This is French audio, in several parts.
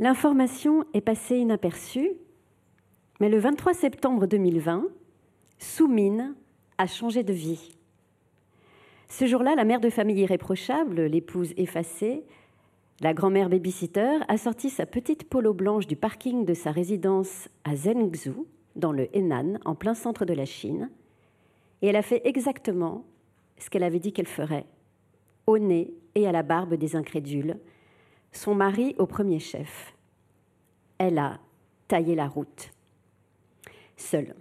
L'information est passée inaperçue, mais le 23 septembre 2020, Soumine a changé de vie. Ce jour-là, la mère de famille irréprochable, l'épouse effacée, la grand-mère babysitter, a sorti sa petite polo blanche du parking de sa résidence à Zhengzhou, dans le Henan, en plein centre de la Chine, et elle a fait exactement ce qu'elle avait dit qu'elle ferait, au nez et à la barbe des incrédules, son mari au premier chef. Elle a taillé la route, seule.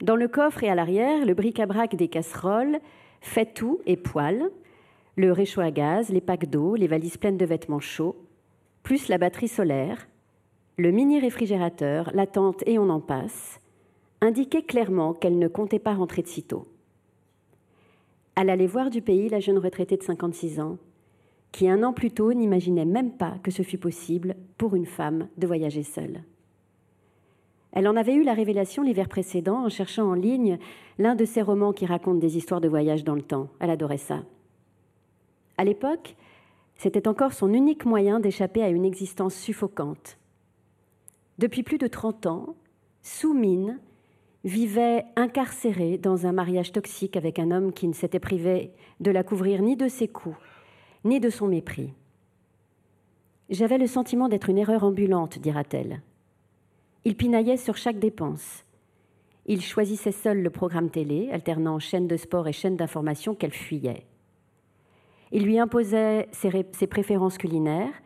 Dans le coffre et à l'arrière, le bric-à-brac des casseroles, fait tout et poêle, le réchaud à gaz, les packs d'eau, les valises pleines de vêtements chauds, plus la batterie solaire, le mini réfrigérateur, la tente et on en passe, indiquaient clairement qu'elle ne comptait pas rentrer de sitôt. Elle allait voir du pays la jeune retraitée de 56 ans, qui un an plus tôt n'imaginait même pas que ce fût possible pour une femme de voyager seule. Elle en avait eu la révélation l'hiver précédent en cherchant en ligne l'un de ces romans qui racontent des histoires de voyage dans le temps. Elle adorait ça. À l'époque, c'était encore son unique moyen d'échapper à une existence suffocante. Depuis plus de 30 ans, Soumine vivait incarcérée dans un mariage toxique avec un homme qui ne s'était privé de la couvrir ni de ses coups, ni de son mépris. J'avais le sentiment d'être une erreur ambulante, dira-t-elle. Il pinaillait sur chaque dépense. Il choisissait seul le programme télé, alternant chaîne de sport et chaîne d'information qu'elle fuyait. Il lui imposait ses, préférences culinaires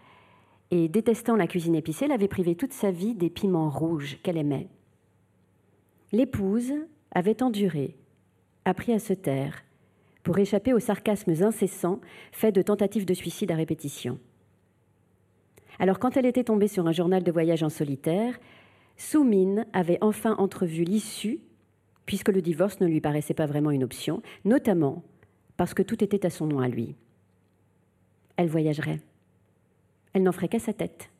et, détestant la cuisine épicée, l'avait privé toute sa vie des piments rouges qu'elle aimait. L'épouse avait enduré, appris à se taire, pour échapper aux sarcasmes incessants faits de tentatives de suicide à répétition. Alors quand elle était tombée sur un journal de voyage en solitaire, Soumine avait enfin entrevu l'issue, puisque le divorce ne lui paraissait pas vraiment une option, notamment parce que tout était à son nom à lui. Elle voyagerait. Elle n'en ferait qu'à sa tête.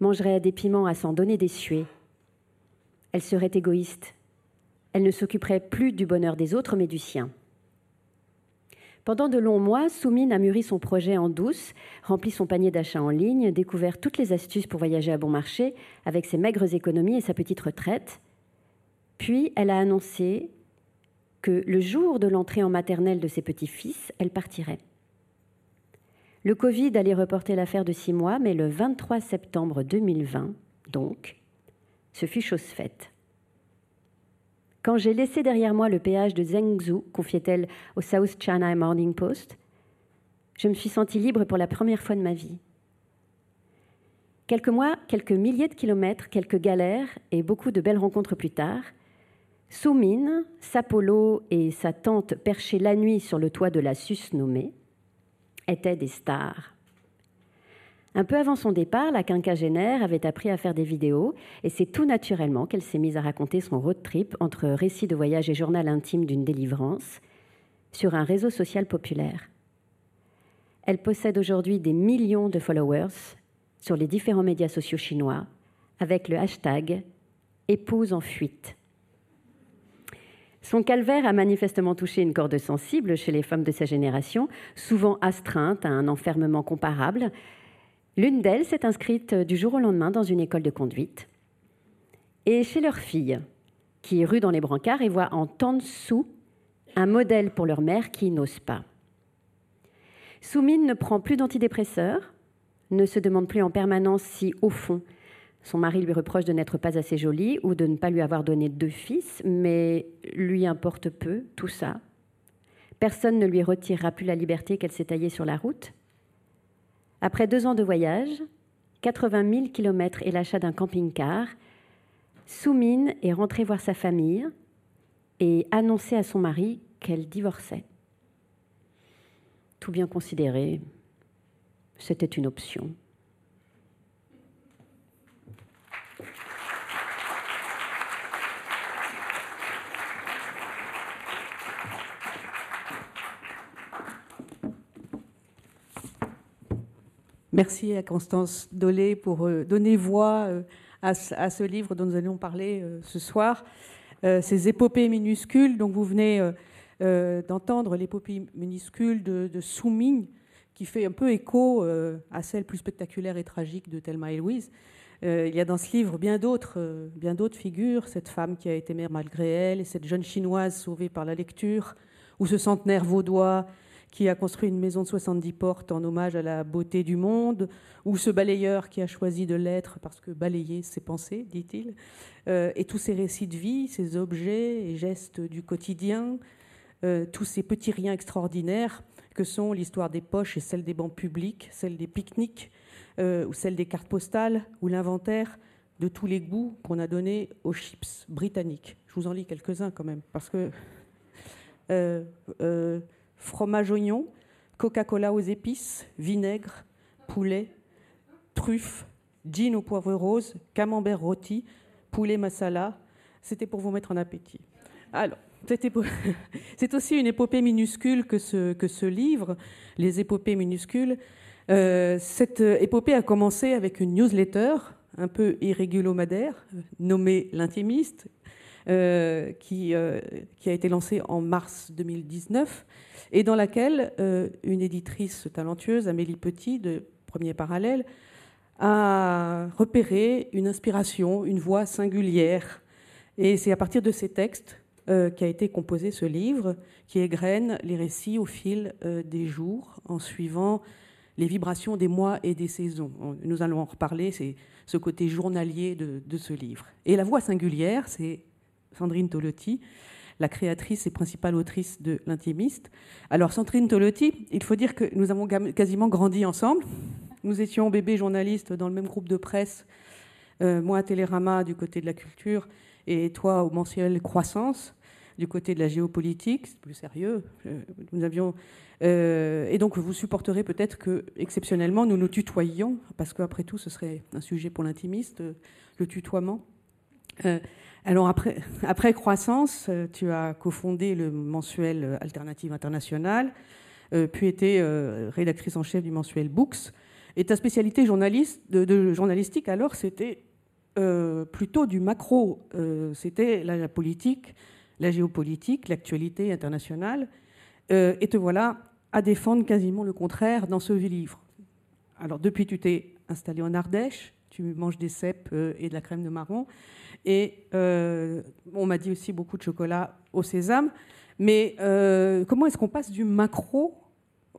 Mangerait des piments à s'en donner des suées. Elle serait égoïste. Elle ne s'occuperait plus du bonheur des autres, mais du sien. Pendant de longs mois, Soumine a mûri son projet en douce, rempli son panier d'achat en ligne, découvert toutes les astuces pour voyager à bon marché avec ses maigres économies et sa petite retraite. Puis elle a annoncé que le jour de l'entrée en maternelle de ses petits-fils, elle partirait. Le Covid allait reporter l'affaire de six mois, mais le 23 septembre 2020, donc, ce fut chose faite. Quand j'ai laissé derrière moi le péage de Zhengzhou, confiait-elle au South China Morning Post, je me suis sentie libre pour la première fois de ma vie. Quelques mois, quelques milliers de kilomètres, quelques galères et beaucoup de belles rencontres plus tard, Soumine, sa polo et sa tante perchée la nuit sur le toit de la sus nommée étaient des stars. Un peu avant son départ, la quinquagénaire avait appris à faire des vidéos et c'est tout naturellement qu'elle s'est mise à raconter son road trip entre récits de voyage et journal intime d'une délivrance sur un réseau social populaire. Elle possède aujourd'hui des millions de followers sur les différents médias sociaux chinois avec le hashtag épouse en fuite. Son calvaire a manifestement touché une corde sensible chez les femmes de sa génération, souvent astreintes à un enfermement comparable, L'une d'elles s'est inscrite du jour au lendemain dans une école de conduite. Et chez leur fille, qui rue dans les brancards et voit en temps dessous un modèle pour leur mère qui n'ose pas. Soumine ne prend plus d'antidépresseurs, ne se demande plus en permanence si, au fond, son mari lui reproche de n'être pas assez jolie ou de ne pas lui avoir donné deux fils, mais lui importe peu tout ça. Personne ne lui retirera plus la liberté qu'elle s'est taillée sur la route. Après deux ans de voyage, 80 000 kilomètres et l'achat d'un camping-car, Soumine est rentrée voir sa famille et annonçait à son mari qu'elle divorçait. Tout bien considéré, c'était une option. Merci à Constance Dolé pour euh, donner voix euh, à ce livre dont nous allons parler euh, ce soir. Ces épopées minuscules, donc vous venez d'entendre l'épopée minuscule de, de Souming, qui fait un peu écho à celle plus spectaculaire et tragique de Thelma et Louise. il y a dans ce livre bien d'autres, bien d'autres figures, cette femme qui a été mère malgré elle, et cette jeune chinoise sauvée par la lecture, ou ce centenaire vaudois qui a construit une maison de 70 portes en hommage à la beauté du monde, ou ce balayeur qui a choisi de l'être parce que balayer, c'est penser, dit-il, euh, et tous ces récits de vie, ces objets et gestes du quotidien, euh, tous ces petits riens extraordinaires que sont l'histoire des poches et celle des bancs publics, celle des pique-niques, euh, ou celle des cartes postales, ou l'inventaire de tous les goûts qu'on a donnés aux chips britanniques. Je vous en lis quelques-uns quand même, parce que fromage oignon, Coca-Cola aux épices, vinaigre, poulet, truffes, gin au poivre rose, camembert rôti, poulet masala. C'était pour vous mettre en appétit. Alors, c'est aussi une épopée minuscule que ce, que ce livre, les épopées minuscules. Euh, cette épopée a commencé avec une newsletter un peu irrégulomadaire, nommée L'intimiste, euh, qui, euh, qui a été lancée en mars 2019 et dans laquelle euh, une éditrice talentueuse, Amélie Petit, de Premier Parallèle, a repéré une inspiration, une voix singulière. Et c'est à partir de ces textes qu'a été composé ce livre, qui égrène les récits au fil des jours, en suivant les vibrations des mois et des saisons. Nous allons en reparler, c'est ce côté journalier de, ce livre. Et la voix singulière, c'est Sandrine Tolotti, la créatrice et principale autrice de L'Intimiste. Alors, Sandrine Tolotti, il faut dire que nous avons quasiment grandi ensemble. Nous étions bébés journalistes dans le même groupe de presse, euh, moi à Télérama du côté de la culture et toi au mensuel Croissance du côté de la géopolitique, c'est plus sérieux. Euh, nous avions euh, et donc vous supporterez peut-être que exceptionnellement nous nous tutoyions parce qu'après tout ce serait un sujet pour l'intimiste, le tutoiement. Alors après, Croissance, euh, tu as cofondé le mensuel Alternative Internationale, euh, puis été euh, rédactrice en chef du mensuel Books. Et ta spécialité journalistique, alors, c'était plutôt du macro. c'était la, politique, la géopolitique, l'actualité internationale. et te voilà à défendre quasiment le contraire dans ce livre. Alors, depuis, tu t'es installé en Ardèche, tu manges des cèpes et de la crème de marron. Et euh, on m'a dit aussi beaucoup de chocolat au sésame. Mais euh, comment est-ce qu'on passe du macro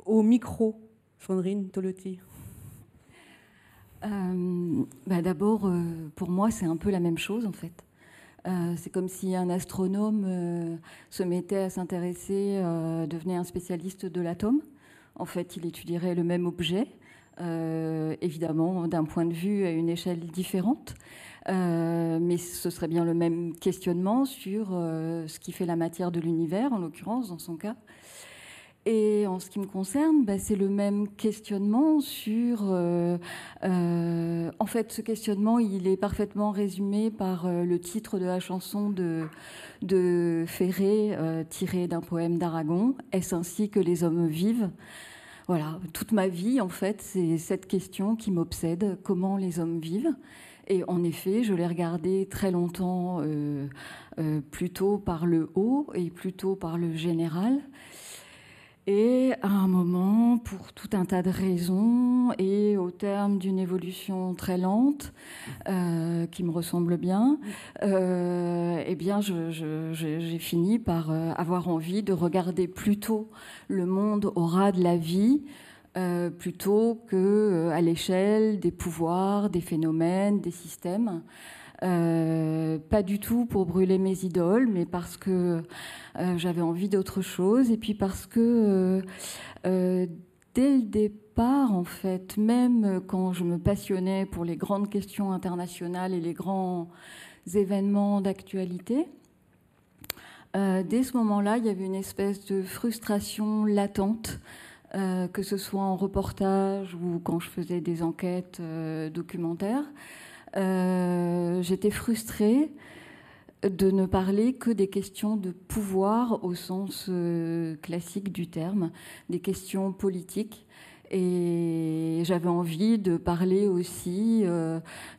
au micro, Sandrine Tolotti? Euh, bah D'abord, pour moi, c'est un peu la même chose en fait. c'est comme si un astronome se mettait à s'intéresser, devenait un spécialiste de l'atome. En fait, il étudierait le même objet, évidemment d'un point de vue à une échelle différente. Euh, mais ce serait bien le même questionnement sur euh, ce qui fait la matière de l'univers, en l'occurrence, dans son cas. Et en ce qui me concerne, bah, c'est le même questionnement sur... Euh, en fait, ce questionnement, il est parfaitement résumé par le titre de la chanson de, de Ferré, tiré d'un poème d'Aragon, Est-ce ainsi que les hommes vivent? Voilà, toute ma vie, en fait, c'est cette question qui m'obsède, comment les hommes vivent? Et en effet, je l'ai regardé très longtemps euh, euh, plutôt par le haut et plutôt par le général. Et à un moment, pour tout un tas de raisons, et au terme d'une évolution très lente, euh, qui me ressemble bien, eh bien, j'ai fini par avoir envie de regarder plutôt le monde au ras de la vie, euh, plutôt que euh, à l'échelle des pouvoirs, des phénomènes, des systèmes. Euh, pas du tout pour brûler mes idoles, mais parce que j'avais envie d'autre chose, et puis parce que dès le départ, en fait, même quand je me passionnais pour les grandes questions internationales et les grands événements d'actualité, dès ce moment-là, il y avait une espèce de frustration latente euh, que ce soit en reportage ou quand je faisais des enquêtes euh, documentaires. Euh, j'étais frustrée de ne parler que des questions de pouvoir au sens classique du terme, des questions politiques. Et j'avais envie de parler aussi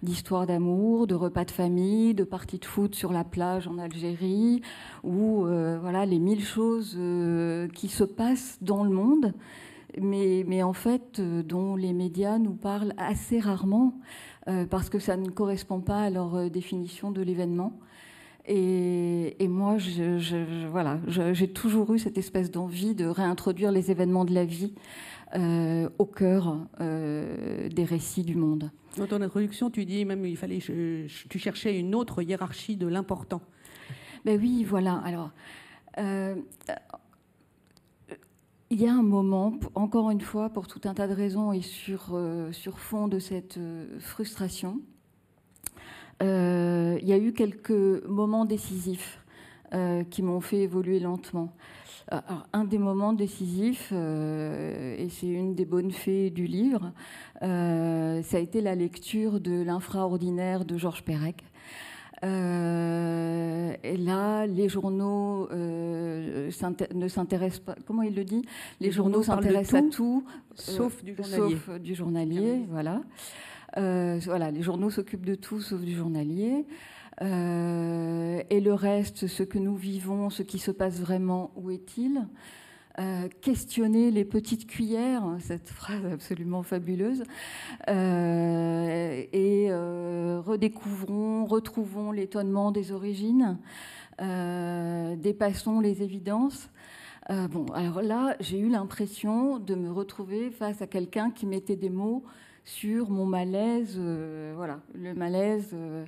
d'histoire d'amour, de repas de famille, de parties de foot sur la plage en Algérie, ou voilà les mille choses qui se passent dans le monde mais, mais en fait, dont les médias nous parlent assez rarement, parce que ça ne correspond pas à leur définition de l'événement. Et, moi, je, voilà, j'ai toujours eu cette espèce d'envie de réintroduire les événements de la vie euh, au cœur euh, des récits du monde. Dans ton introduction, tu dis même il fallait, tu cherchais une autre hiérarchie de l'important. Ben oui, voilà. Alors, euh, il y a un moment, encore une fois, pour tout un tas de raisons et sur, sur fond de cette frustration, il y a eu quelques moments décisifs qui m'ont fait évoluer lentement. Euh, un des moments décisifs, euh, et c'est une des bonnes fées du livre, euh, ça a été la lecture de L'infraordinaire de Georges Perec. et là, les journaux ne s'intéressent pas. Comment il le dit? Les, journaux, s'intéressent à tout, sauf du journalier. Sauf du journalier, voilà. Voilà, les journaux s'occupent de tout sauf du journalier. Euh, et le reste, ce que nous vivons, ce qui se passe vraiment, où est-il? Euh, questionner les petites cuillères, cette phrase absolument fabuleuse, euh, et redécouvrons, retrouvons l'étonnement des origines, dépassons les évidences. bon, alors là, j'ai eu l'impression de me retrouver face à quelqu'un qui mettait des mots sur mon malaise, euh, voilà, le malaise euh,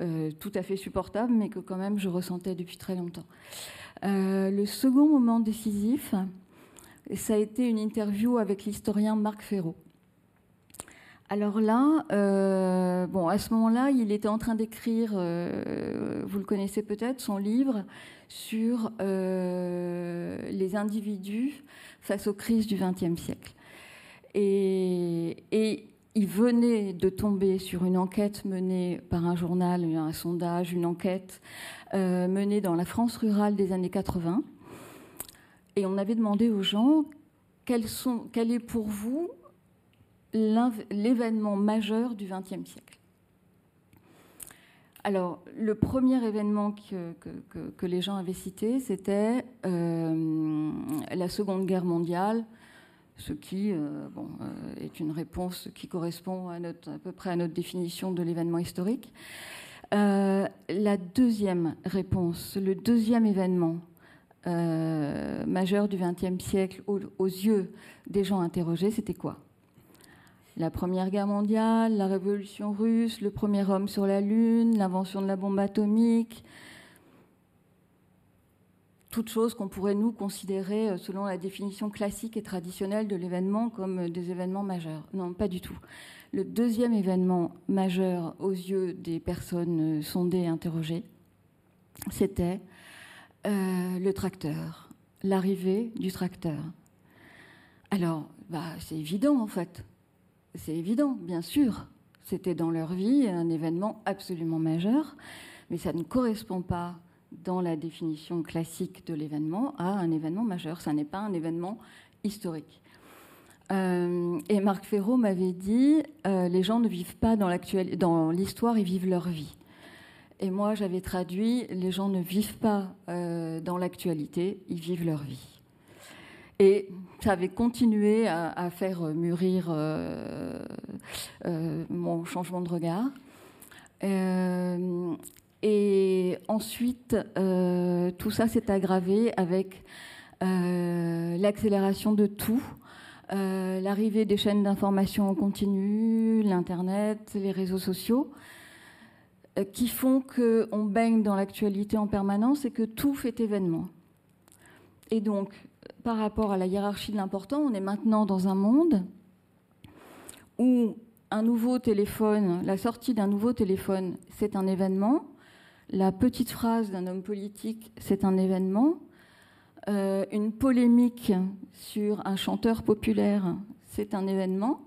euh, tout à fait supportable, mais que quand même je ressentais depuis très longtemps. le second moment décisif, ça a été une interview avec l'historien Marc Ferraud. Alors là, bon, à ce moment-là, il était en train d'écrire, vous le connaissez peut-être, son livre sur les individus face aux crises du XXe siècle. Et, il venait de tomber sur une enquête menée par un journal, un sondage, une enquête euh, menée dans la France rurale des années 80. Et on avait demandé aux gens quel, est pour vous l'événement majeur du XXe siècle. Alors, le premier événement que, que, les gens avaient cité, c'était euh, la Seconde Guerre mondiale, ce qui euh, euh, est une réponse qui correspond à, peu près à notre définition de l'événement historique. Euh, la deuxième réponse, le deuxième événement majeur du XXe siècle aux, yeux des gens interrogés, c'était quoi? La Première Guerre mondiale, la Révolution russe, le premier homme sur la Lune, l'invention de la bombe atomique, toutes choses qu'on pourrait nous considérer, euh, selon la définition classique et traditionnelle de l'événement, comme euh, des événements majeurs. Non, pas du tout. Le deuxième événement majeur aux yeux des personnes euh, sondées et interrogées, c'était le tracteur, l'arrivée du tracteur. Alors, bah, c'est évident en fait. C'est évident, bien sûr. C'était dans leur vie un événement absolument majeur, mais ça ne correspond pas dans la définition classique de l'événement à un événement majeur. Ça n'est pas un événement historique. Euh, et Marc Ferraud m'avait dit euh, les gens ne vivent pas dans l'histoire, ils vivent leur vie. Et moi, j'avais traduit les gens ne vivent pas euh, dans l'actualité, ils vivent leur vie. Et ça avait continué à, à faire mûrir mon changement de regard. Et ensuite, euh, tout ça s'est aggravé avec euh, l'accélération de tout, euh, l'arrivée des chaînes d'information en continu, l'Internet, les réseaux sociaux, qui font qu'on baigne dans l'actualité en permanence et que tout fait événement. Et donc, par rapport à la hiérarchie de l'important, on est maintenant dans un monde où un nouveau téléphone, la sortie d'un nouveau téléphone, c'est un événement la petite phrase d'un homme politique, c'est un événement. Euh, une polémique sur un chanteur populaire, c'est un événement.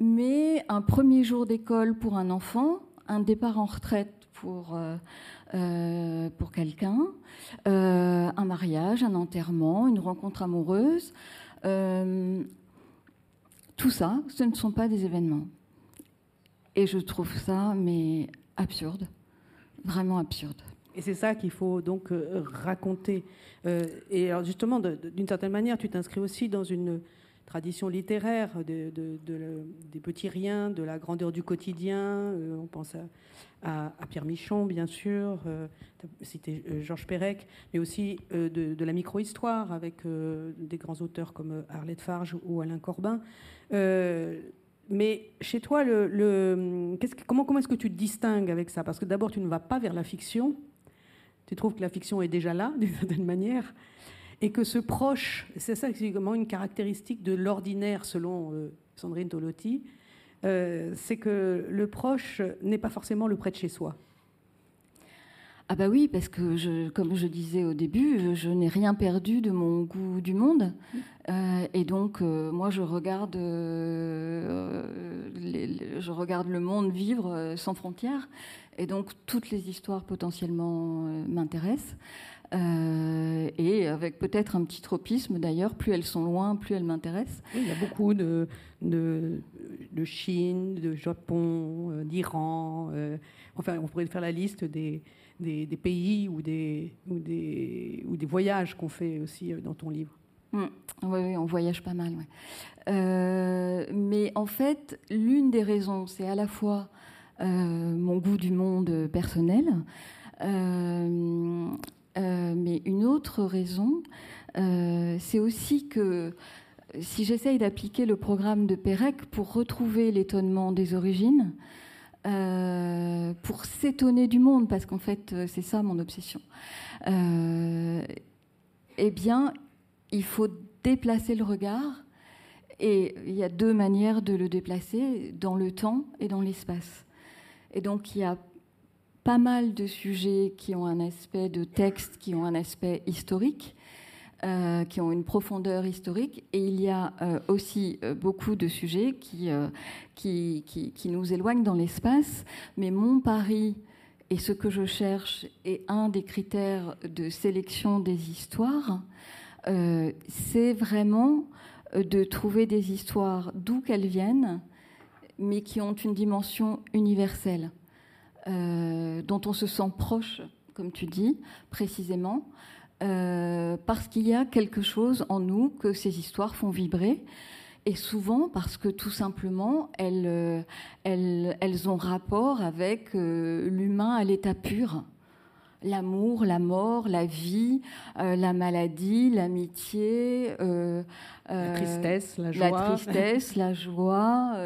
Mais un premier jour d'école pour un enfant, un départ en retraite pour, euh, euh, pour quelqu'un, un mariage, un enterrement, une rencontre amoureuse, tout ça, ce ne sont pas des événements. Et je trouve ça, mais absurde vraiment absurde. Et c'est ça qu'il faut donc raconter. et alors justement, d'une certaine manière, tu t'inscris aussi dans une tradition littéraire de, des petits riens, de la grandeur du quotidien. Euh, on pense à, Pierre Michon, bien sûr, euh, cité euh, Georges Perec, mais aussi de, la micro-histoire avec des grands auteurs comme Arlette Farge ou Alain Corbin. Mais chez toi, le, comment, comment est-ce que tu te distingues avec ça? Parce que d'abord, tu ne vas pas vers la fiction. Tu trouves que la fiction est déjà là, d'une certaine manière et que ce proche, c'est ça c'est une caractéristique de l'ordinaire selon euh, Sandrine Tolotti, euh, c'est que le proche n'est pas forcément le près de chez soi. Ah bah oui, parce que comme je disais au début, je, n'ai rien perdu de mon goût du monde. Euh, et donc, moi, je regarde, je regarde le monde vivre sans frontières. Et donc, toutes les histoires potentiellement m'intéressent. Euh, et avec peut-être un petit tropisme d'ailleurs, plus elles sont loin, plus elles m'intéressent. il y a beaucoup de, de, de Chine, de Japon, euh, d'Iran. Euh, enfin, on pourrait faire la liste des, des, pays ou des, ou des, ou des voyages qu'on fait aussi dans ton livre. Mmh. Oui, on voyage pas mal. mais en fait, l'une des raisons, c'est à la fois mon goût du monde personnel, euh, mais une autre raison, euh, c'est aussi que si j'essaye d'appliquer le programme de Pérec pour retrouver l'étonnement des origines, euh, pour s'étonner du monde, parce qu'en fait, c'est ça mon obsession, eh bien, il faut déplacer le regard. Et il y a deux manières de le déplacer, dans le temps et dans l'espace. Et donc, il y a pas mal de sujets qui ont un aspect de texte, qui ont un aspect historique, euh, qui ont une profondeur historique, et il y a euh, aussi euh, beaucoup de sujets qui, qui, qui, nous éloignent dans l'espace. Mais mon pari, et ce que je cherche, est un des critères de sélection des histoires, c'est vraiment de trouver des histoires d'où qu'elles viennent, mais qui ont une dimension universelle. Dont on se sent proche, comme tu dis, précisément, euh, parce qu'il y a quelque chose en nous que ces histoires font vibrer. Et souvent parce que tout simplement, elles, euh, elles, elles ont rapport avec l'humain à l'état pur l'amour, la mort, la vie, euh, la maladie, l'amitié, euh, la euh, tristesse, la joie, la tristesse, la joie,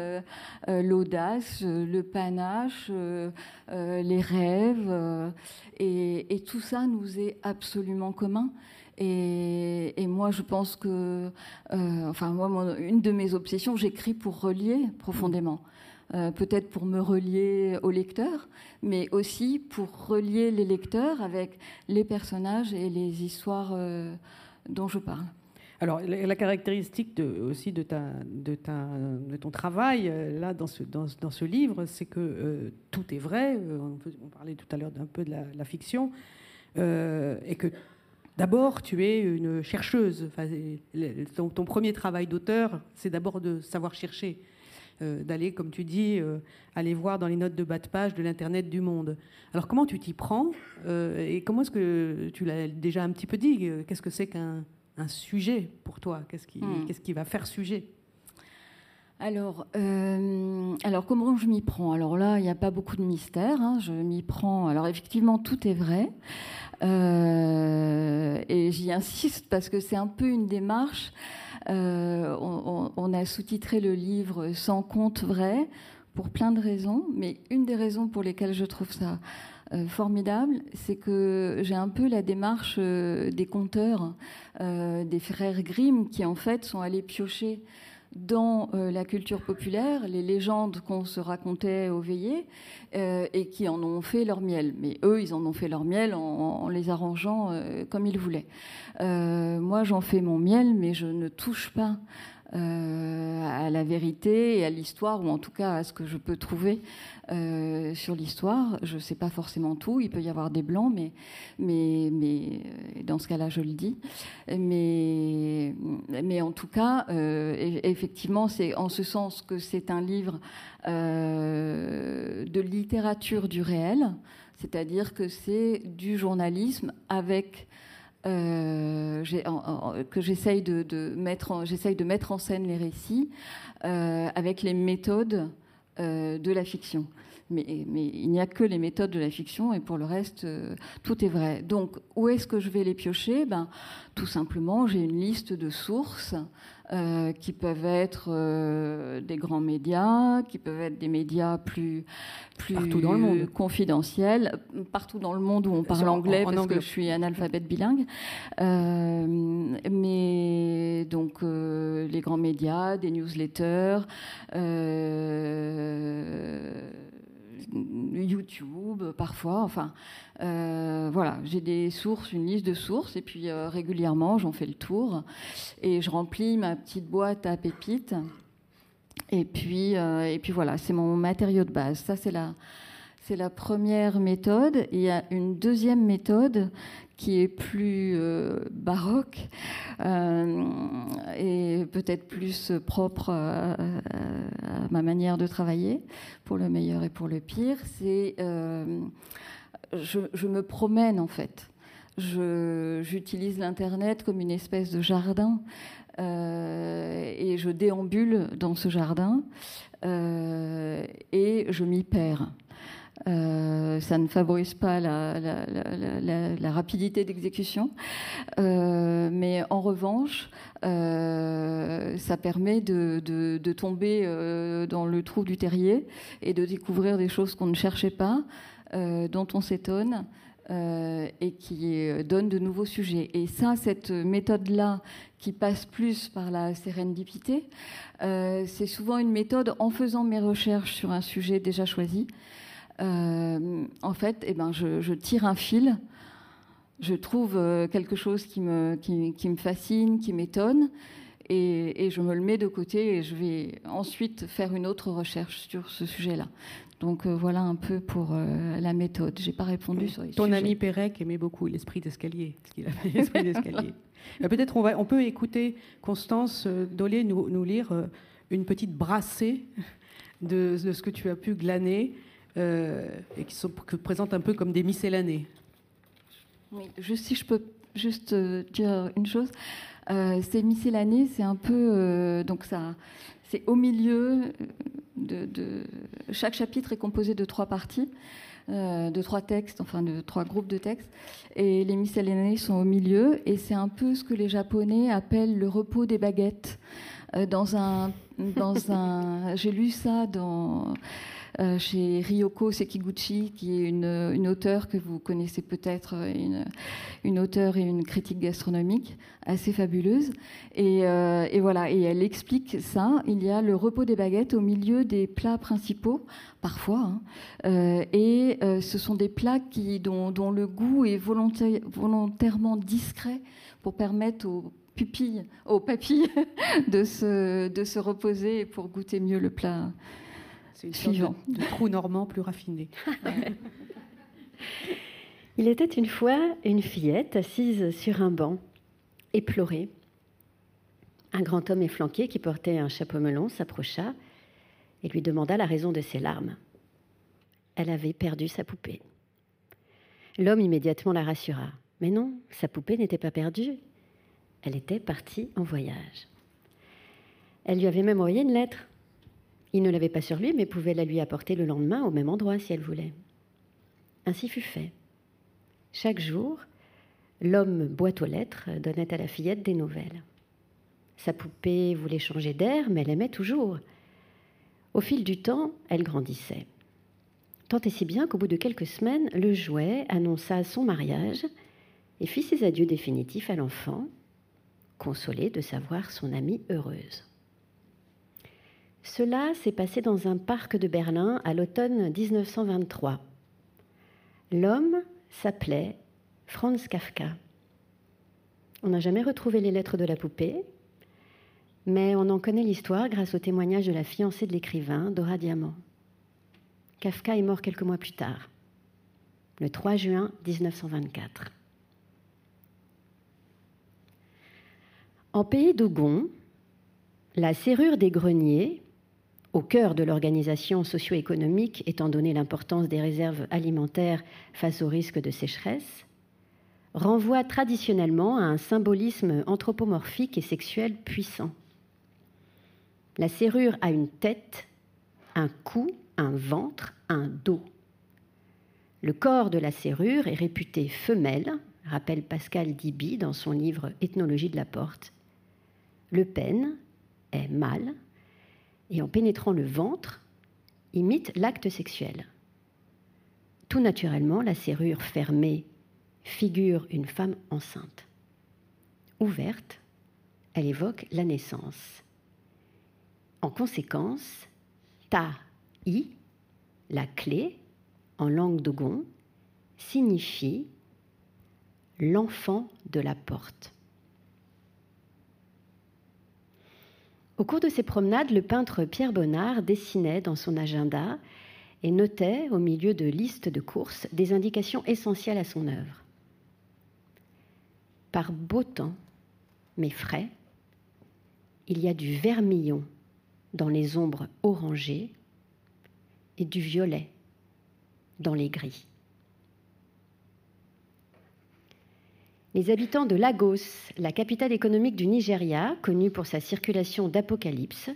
l'audace, le panache, les rêves, et, tout ça nous est absolument commun. Et, moi, je pense que, enfin, moi, une de mes obsessions, j'écris pour relier profondément. Euh, peut-être pour me relier au lecteur, mais aussi pour relier les lecteurs avec les personnages et les histoires euh, dont je parle. Alors, la, caractéristique aussi de, ton travail, euh, là, dans ce, dans, ce livre, c'est que tout est vrai. On, parlait tout à l'heure d'un peu de la, fiction. et que d'abord, tu es une chercheuse. ton, premier travail d'auteur, c'est d'abord de savoir chercher. Euh, d'aller, comme tu dis, euh, aller voir dans les notes de bas de page de l'Internet du monde. Alors comment tu t'y prends euh, et comment est-ce que, tu l'as déjà un petit peu dit, qu'est-ce que c'est qu'un sujet pour toi? Qu'est-ce qui, hmm. qu'est-ce qui va faire sujet? Alors, alors, comment je m'y prends? Alors là, il n'y a pas beaucoup de mystère. Hein. Je m'y prends. Alors, effectivement, tout est vrai. et j'y insiste parce que c'est un peu une démarche euh, on, a sous-titré le livre Sans compte vrai pour plein de raisons, mais une des raisons pour lesquelles je trouve ça euh, formidable, c'est que j'ai un peu la démarche euh, des conteurs, des frères Grimm, qui en fait sont allés piocher dans euh, la culture populaire les légendes qu'on se racontait aux veillées euh, et qui en ont fait leur miel. Mais eux, ils en ont fait leur miel en, les arrangeant euh, comme ils voulaient. moi, j'en fais mon miel, mais je ne touche pas à la vérité et à l'histoire, ou en tout cas à ce que je peux trouver euh, sur l'histoire. Je ne sais pas forcément tout, il peut y avoir des blancs, mais, euh, dans ce cas-là, je le dis. Mais en tout cas, effectivement, c'est en ce sens que c'est un livre de littérature du réel. C'est-à-dire que c'est du journalisme avec euh, que j'essaye de, mettre en, de mettre en scène les récits euh, avec les méthodes euh, de la fiction. Mais, il n'y a que les méthodes de la fiction et pour le reste, tout est vrai. Donc, où est-ce que je vais les piocher? Ben, Tout simplement, j'ai une liste de sources euh, qui peuvent être euh, des grands médias, qui peuvent être des médias plus, plus partout dans le monde. confidentiels, partout dans le monde où on parle anglais, parce que je suis analphabète bilingue. Euh, mais donc les grands médias, des newsletters. YouTube parfois. Enfin, euh, voilà, j'ai des sources, une liste de sources, et puis euh, régulièrement j'en fais le tour et je remplis ma petite boîte à pépites. Et puis, euh, et puis voilà, c'est mon matériau de base. Ça, c'est la, c'est la première méthode. Il y a une deuxième méthode qui est plus euh, baroque euh, et peut-être plus propre à, ma manière de travailler, pour le meilleur et pour le pire. C'est euh, je, me promène en fait. J'utilise l'Internet comme une espèce de jardin et je déambule dans ce jardin et je m'y perds. Euh, ça ne favorise pas la, rapidité d'exécution, euh, mais en revanche, euh, ça permet de, tomber dans le trou du terrier et de découvrir des choses qu'on ne cherchait pas, dont on s'étonne. et qui donne de nouveaux sujets. Et ça, cette méthode-là, qui passe plus par la sérendipité, c'est souvent une méthode en faisant mes recherches sur un sujet déjà choisi. Euh, en fait, eh ben, je, tire un fil, je trouve euh, quelque chose qui me, qui, me fascine, qui m'étonne, et, je me le mets de côté et je vais ensuite faire une autre recherche sur ce sujet-là. Donc euh, voilà un peu pour la méthode. J'ai pas répondu sur les Ton ami Pérec aimait beaucoup l'esprit d'escalier, qu'il l'esprit d'escalier. Peut-être on, va, on peut écouter Constance Dolé nous, nous lire une petite brassée de, de, ce que tu as pu glaner et qui sont présentent un peu comme des miscellanées. Si je peux juste euh, dire une chose, euh, ces miscellanées, c'est un peu euh, donc ça, c'est au milieu de, chaque chapitre est composé de trois parties. de trois textes, enfin de trois groupes de textes, et les miscellanées sont au milieu, et c'est un peu ce que les Japonais appellent le repos des baguettes. dans un, dans un, j'ai lu ça dans euh, chez Ryoko Sekiguchi, qui est une, auteure que vous connaissez peut-être, une, auteure et une critique gastronomique assez fabuleuse. Et, euh, et, voilà, et elle explique ça. Il y a le repos des baguettes au milieu des plats principaux, parfois, hein. euh, et ce sont des plats qui, dont, le goût est volontairement discret pour permettre aux pupilles, aux papilles de se, reposer pour goûter mieux le plat c'est une de, trou normand plus raffiné. Il était une fois une fillette assise sur un banc, éplorée. Un grand homme efflanqué qui portait un chapeau melon s'approcha et lui demanda la raison de ses larmes. Elle avait perdu sa poupée. L'homme immédiatement la rassura. Mais non, sa poupée n'était pas perdue. Elle était partie en voyage. Elle lui avait même envoyé une lettre il ne l'avait pas sur lui, mais pouvait la lui apporter le lendemain au même endroit si elle voulait. Ainsi fut fait. Chaque jour, l'homme boîte aux lettres donnait à la fillette des nouvelles. Sa poupée voulait changer d'air, mais elle aimait toujours. Au fil du temps, elle grandissait. Tant et si bien qu'au bout de quelques semaines, le jouet annonça son mariage et fit ses adieux définitifs à l'enfant, consolé de savoir son amie heureuse. Cela s'est passé dans un parc de Berlin à l'automne 1923. L'homme s'appelait Franz Kafka. On n'a jamais retrouvé les lettres de la poupée, mais on en connaît l'histoire grâce au témoignage de la fiancée de l'écrivain, Dora Diamant. Kafka est mort quelques mois plus tard, le 3 juin 1924. En pays d'Ogon, la serrure des greniers au cœur de l'organisation socio-économique, étant donné l'importance des réserves alimentaires face au risque de sécheresse, renvoie traditionnellement à un symbolisme anthropomorphique et sexuel puissant. La serrure a une tête, un cou, un ventre, un dos. Le corps de la serrure est réputé femelle, rappelle Pascal Diby dans son livre Ethnologie de la porte. Le penne est mâle et en pénétrant le ventre, imite l'acte sexuel. Tout naturellement, la serrure fermée figure une femme enceinte. Ouverte, elle évoque la naissance. En conséquence, ta i, la clé, en langue dogon, signifie l'enfant de la porte. Au cours de ses promenades, le peintre Pierre Bonnard dessinait dans son agenda et notait, au milieu de listes de courses, des indications essentielles à son œuvre. Par beau temps, mais frais, il y a du vermillon dans les ombres orangées et du violet dans les gris. Les habitants de Lagos, la capitale économique du Nigeria, connue pour sa circulation d'apocalypse,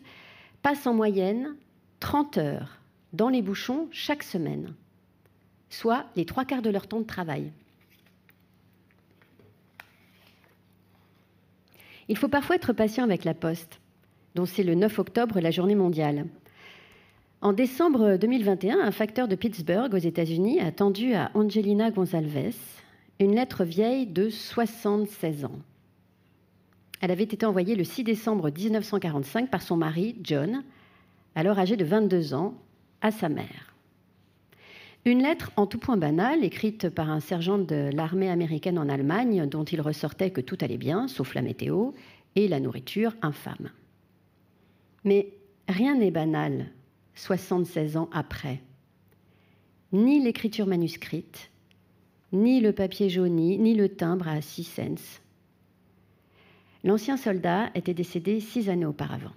passent en moyenne 30 heures dans les bouchons chaque semaine, soit les trois quarts de leur temps de travail. Il faut parfois être patient avec la Poste, dont c'est le 9 octobre la journée mondiale. En décembre 2021, un facteur de Pittsburgh aux États-Unis a tendu à Angelina Gonzalez une lettre vieille de 76 ans. Elle avait été envoyée le 6 décembre 1945 par son mari, John, alors âgé de 22 ans, à sa mère. Une lettre en tout point banale, écrite par un sergent de l'armée américaine en Allemagne, dont il ressortait que tout allait bien, sauf la météo et la nourriture infâme. Mais rien n'est banal 76 ans après. Ni l'écriture manuscrite, ni le papier jauni, ni le timbre à six cents. L'ancien soldat était décédé six années auparavant.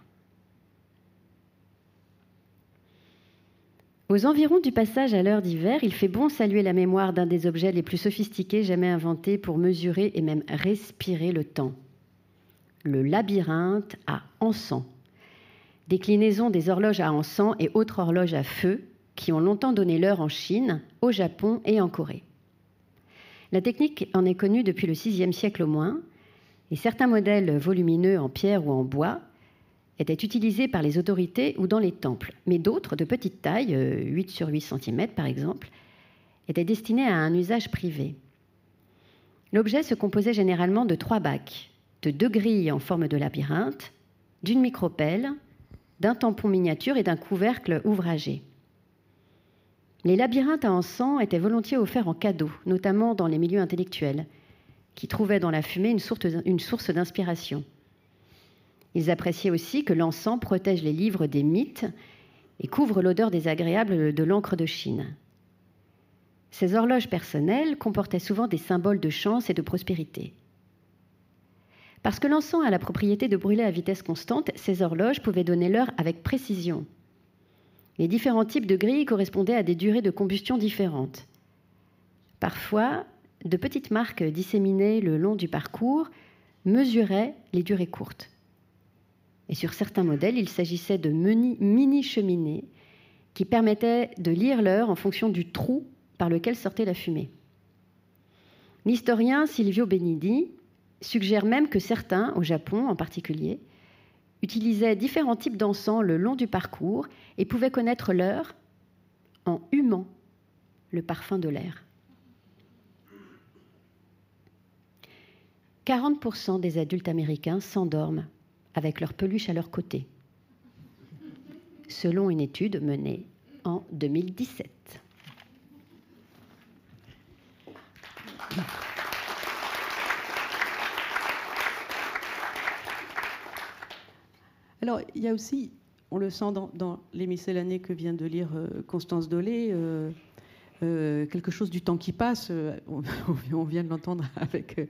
Aux environs du passage à l'heure d'hiver, il fait bon saluer la mémoire d'un des objets les plus sophistiqués jamais inventés pour mesurer et même respirer le temps. Le labyrinthe à encens. Déclinaison des horloges à encens et autres horloges à feu qui ont longtemps donné l'heure en Chine, au Japon et en Corée. La technique en est connue depuis le VIe siècle au moins, et certains modèles volumineux en pierre ou en bois étaient utilisés par les autorités ou dans les temples, mais d'autres, de petite taille, 8 sur 8 cm par exemple, étaient destinés à un usage privé. L'objet se composait généralement de trois bacs, de deux grilles en forme de labyrinthe, d'une micropelle, d'un tampon miniature et d'un couvercle ouvragé. Les labyrinthes à encens étaient volontiers offerts en cadeau, notamment dans les milieux intellectuels, qui trouvaient dans la fumée une source d'inspiration. Ils appréciaient aussi que l'encens protège les livres des mythes et couvre l'odeur désagréable de l'encre de Chine. Ces horloges personnelles comportaient souvent des symboles de chance et de prospérité. Parce que l'encens a la propriété de brûler à vitesse constante, ces horloges pouvaient donner l'heure avec précision, les différents types de grilles correspondaient à des durées de combustion différentes. Parfois, de petites marques disséminées le long du parcours mesuraient les durées courtes. Et sur certains modèles, il s'agissait de mini-cheminées qui permettaient de lire l'heure en fonction du trou par lequel sortait la fumée. L'historien Silvio Benidi suggère même que certains, au Japon en particulier, utilisaient différents types d'encens le long du parcours et pouvaient connaître l'heure en humant le parfum de l'air. 40% des adultes américains s'endorment avec leur peluche à leur côté, selon une étude menée en 2017. Alors, il y a aussi, on le sent dans, les miscellanées que vient de lire euh, Constance Dolé, euh, euh, quelque chose du temps qui passe. On, vient de l'entendre avec,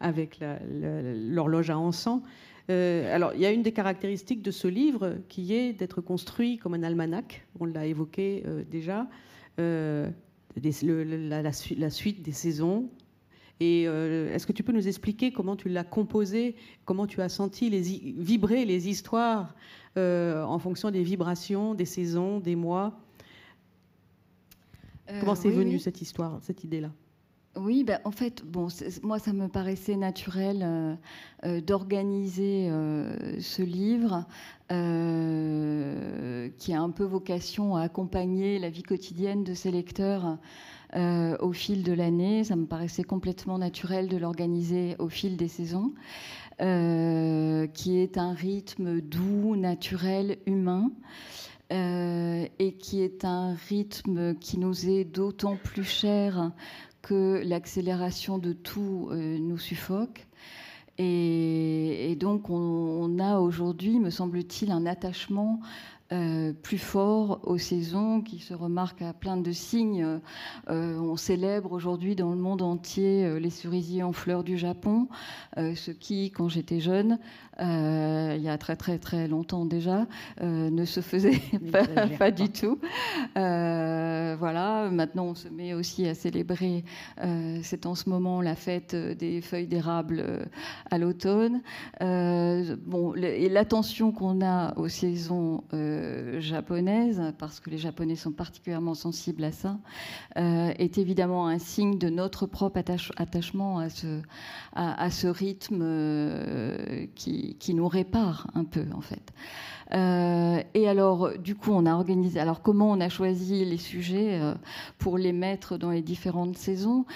avec l'horloge à encens. Alors, il y a une des caractéristiques de ce livre qui est d'être construit comme un almanach, on l'a évoqué déjà, la, suite des saisons. Et est-ce que tu peux nous expliquer comment tu l'as composé, comment tu as senti les, vibrer les histoires en fonction des vibrations, des saisons, des mois? Comment c'est venu cette histoire, cette idée-là? Oui, ben, en fait, bon, moi, ça me paraissait naturel euh, euh, d'organiser euh, ce livre qui a un peu vocation à accompagner la vie quotidienne de ses lecteurs au fil de l'année. Ça me paraissait complètement naturel de l'organiser au fil des saisons, qui est un rythme doux, naturel, humain. et qui est un rythme qui nous est d'autant plus cher que l'accélération de tout euh, nous suffoque. Et, donc on a aujourd'hui, me semble-t-il, un attachement euh, plus fort aux saisons, qui se remarque à plein de signes. Euh, on célèbre aujourd'hui dans le monde entier euh, les cerisiers en fleurs du Japon, ce qui, quand j'étais jeune, il y a très très très longtemps déjà, ne se faisait pas, du tout. voilà, maintenant on se met aussi à célébrer, c'est en ce moment la fête des feuilles d'érable à l'automne. bon, et l'attention qu'on a aux saisons euh, japonaise, parce que les Japonais sont particulièrement sensibles à ça, euh, est évidemment un signe de notre propre attachement à ce, rythme euh, qui, qui, nous répare un peu, en fait. Et alors, du coup, on a organisé. Alors, comment on a choisi les sujets pour les mettre dans les différentes saisons?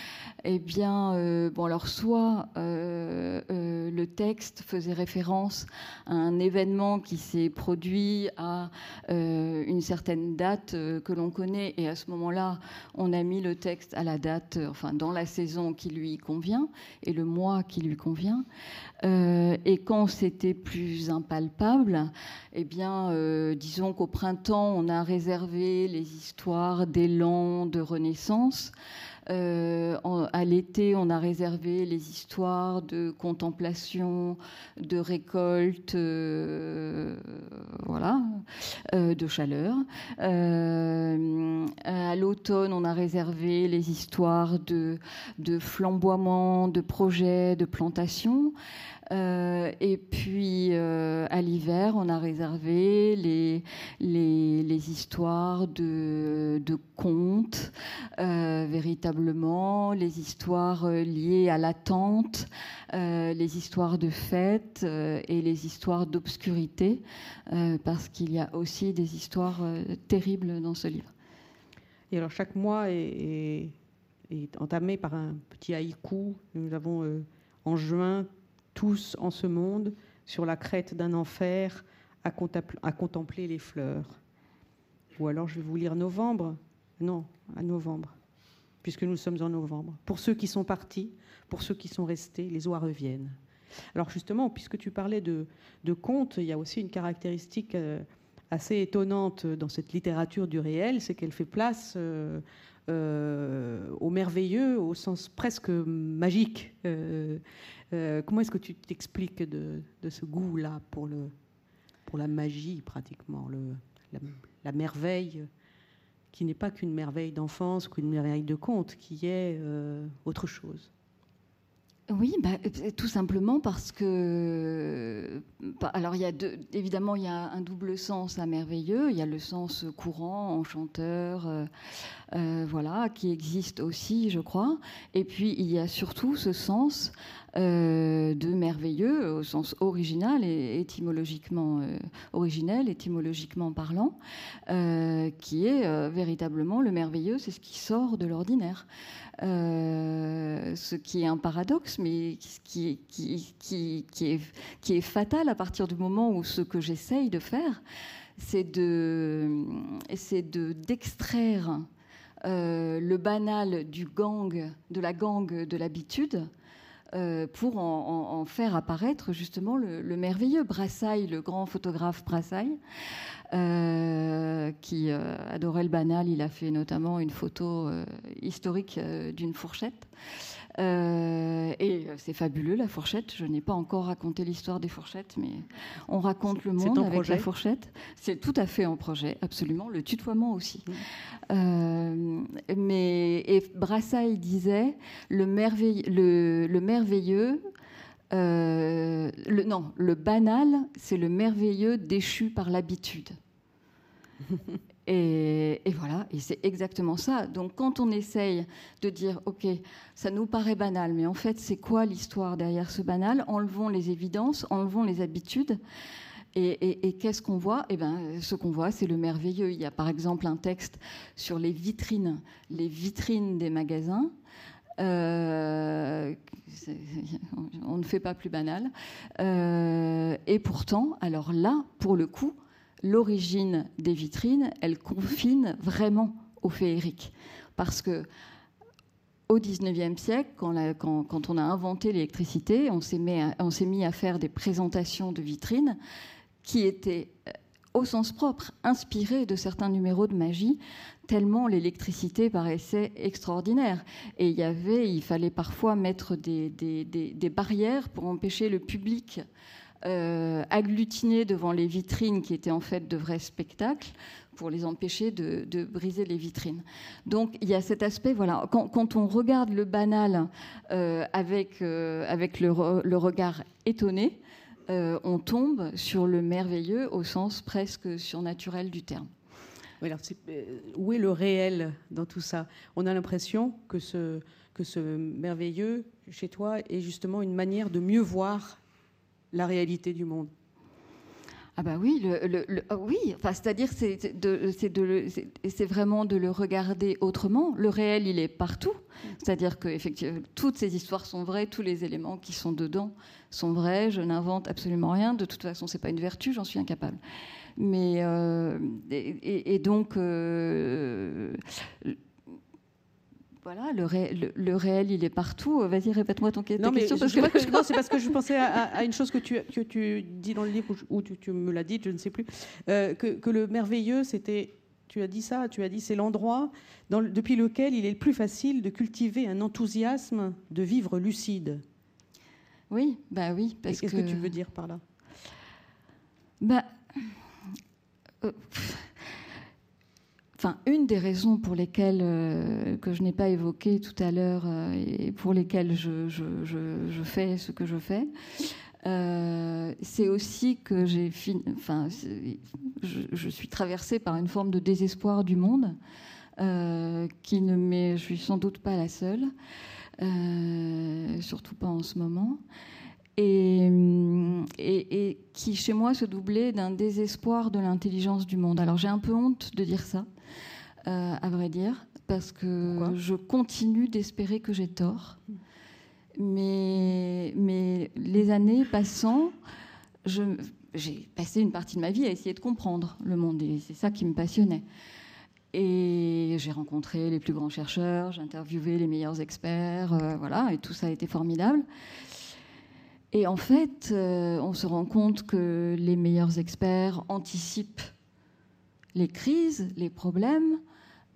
Eh bien, euh, bon, alors, soit le texte faisait référence à un événement qui s'est produit à une certaine date que l'on connaît, et à ce moment-là, on a mis le texte à la date, enfin, dans la saison qui lui convient et le mois qui lui convient. et quand c'était plus impalpable, eh bien, euh, disons qu'au printemps, on a réservé les histoires d'élan, de renaissance. Euh, à l'été, on a réservé les histoires de contemplation, de récolte, euh, voilà, de chaleur. à l'automne, on a réservé les histoires de, de flamboiement, de projets, de plantation. Euh, et puis euh, à l'hiver, on a réservé les, les, histoires de, de contes, euh, véritablement, les histoires liées à l'attente, les histoires de fêtes et les histoires d'obscurité, parce qu'il y a aussi des histoires terribles dans ce livre. Et alors chaque mois est, est, entamé par un petit haïku. Nous avons en juin tous en ce monde, sur la crête d'un enfer, à, contempler les fleurs. Ou alors je vais vous lire novembre. Non, à novembre, puisque nous sommes en novembre. Pour ceux qui sont partis, pour ceux qui sont restés, les oies reviennent. Alors justement, puisque tu parlais de, de contes, il y a aussi une caractéristique euh, assez étonnante dans cette littérature du réel, c'est qu'elle fait place euh, euh, au merveilleux, au sens presque magique. Comment est-ce que tu t'expliques de, ce goût-là pour, la magie, pratiquement, la, merveille, qui n'est pas qu'une merveille d'enfance, qu'une merveille de conte, qui est euh, autre chose? Oui, bah, euh, tout simplement parce que, alors il y a évidemment il y a un double sens à merveilleux. Il y a le sens courant, enchanteur, voilà, qui existe aussi, je crois. Et puis il y a surtout ce sens euh, de merveilleux au sens original et étymologiquement euh, originel, étymologiquement parlant, euh, qui est véritablement le merveilleux, c'est ce qui sort de l'ordinaire. ce qui est un paradoxe, mais qui, qui, est, fatal à partir du moment où ce que j'essaye de faire, c'est de d'extraire le banal du gang, de la gang de l'habitude, pour en, faire apparaître justement le, merveilleux. Brassailles, le grand photographe Brassailles, qui adorait le banal, il a fait notamment une photo historique d'une fourchette. Euh, et c'est fabuleux la fourchette. Je n'ai pas encore raconté l'histoire des fourchettes, mais on raconte le monde avec la fourchette. C'est tout à fait en projet, absolument. Le tutoiement aussi. Mmh. Euh, mais et Brassailles disait le, merveilleux, le, merveilleux euh, le, non, le banal, c'est le merveilleux déchu par l'habitude. Et, voilà, et c'est exactement ça. Donc quand on essaye de dire, OK, ça nous paraît banal, mais en fait, c'est quoi l'histoire derrière ce banal? Enlevons les évidences, enlevons les habitudes. Et, qu'est-ce qu'on voit? Eh bien, ce qu'on voit, c'est le merveilleux. Il y a par exemple un texte sur les vitrines, les vitrines des magasins. Euh, on ne fait pas plus banal. Euh, et pourtant, alors là, pour le coup, l'origine des vitrines, elle confine vraiment au féerique. Parce que au XIXe siècle, quand, on a inventé l'électricité, on s'est mis, à faire des présentations de vitrines qui étaient, euh, au sens propre, inspirées de certains numéros de magie, tellement l'électricité paraissait extraordinaire. Et il fallait parfois mettre des barrières pour empêcher le public euh, agglutinés devant les vitrines qui étaient en fait de vrais spectacles pour les empêcher de, briser les vitrines. Donc il y a cet aspect, voilà, quand, on regarde le banal euh, avec, euh, avec le, regard étonné, on tombe sur le merveilleux au sens presque surnaturel du terme. où est le réel dans tout ça? On a l'impression que ce, que ce merveilleux chez toi est justement une manière de mieux voir la réalité du monde. Ah bah oui, ah oui, enfin, c'est-à-dire c'est c'est vraiment de le regarder autrement. Le réel, il est partout. C'est-à-dire que effectivement, toutes ces histoires sont vraies, tous les éléments qui sont dedans sont vrais. Je n'invente absolument rien. De toute façon, c'est pas une vertu, j'en suis incapable. Mais euh, et, donc euh, voilà, le, réel, il est partout. Vas-y, répète-moi ton question. Non, parce que... non, c'est parce que je pensais à, une chose que tu, que tu dis dans le livre, ou tu, me l'as dit, je ne sais plus, euh, que, le merveilleux, c'était, tu as dit ça, tu as dit, c'est l'endroit depuis lequel il est le plus facile de cultiver un enthousiasme, de vivre lucide. Oui, bah oui. Qu'est-ce que... tu veux dire par là? Bah. Euh, Enfin, une des raisons pour lesquelles euh, que je n'ai pas évoqué tout à l'heure euh, et pour lesquelles je, fais ce que je fais, euh, c'est aussi que j'ai je, suis traversée par une forme de désespoir du monde qui ne m'est, je suis sans doute pas la seule, surtout pas en ce moment. Et, et, et, qui chez moi se doublait d'un désespoir de l'intelligence du monde. Alors j'ai un peu honte de dire ça, euh, à vrai dire, parce que je continue d'espérer que j'ai tort. Mais, mais les années passant, j'ai passé une partie de ma vie à essayer de comprendre le monde, et c'est ça qui me passionnait. Et j'ai rencontré les plus grands chercheurs, j'ai interviewé les meilleurs experts, euh, voilà, et tout ça a été formidable. Et en fait, euh, on se rend compte que les meilleurs experts anticipent les crises, les problèmes,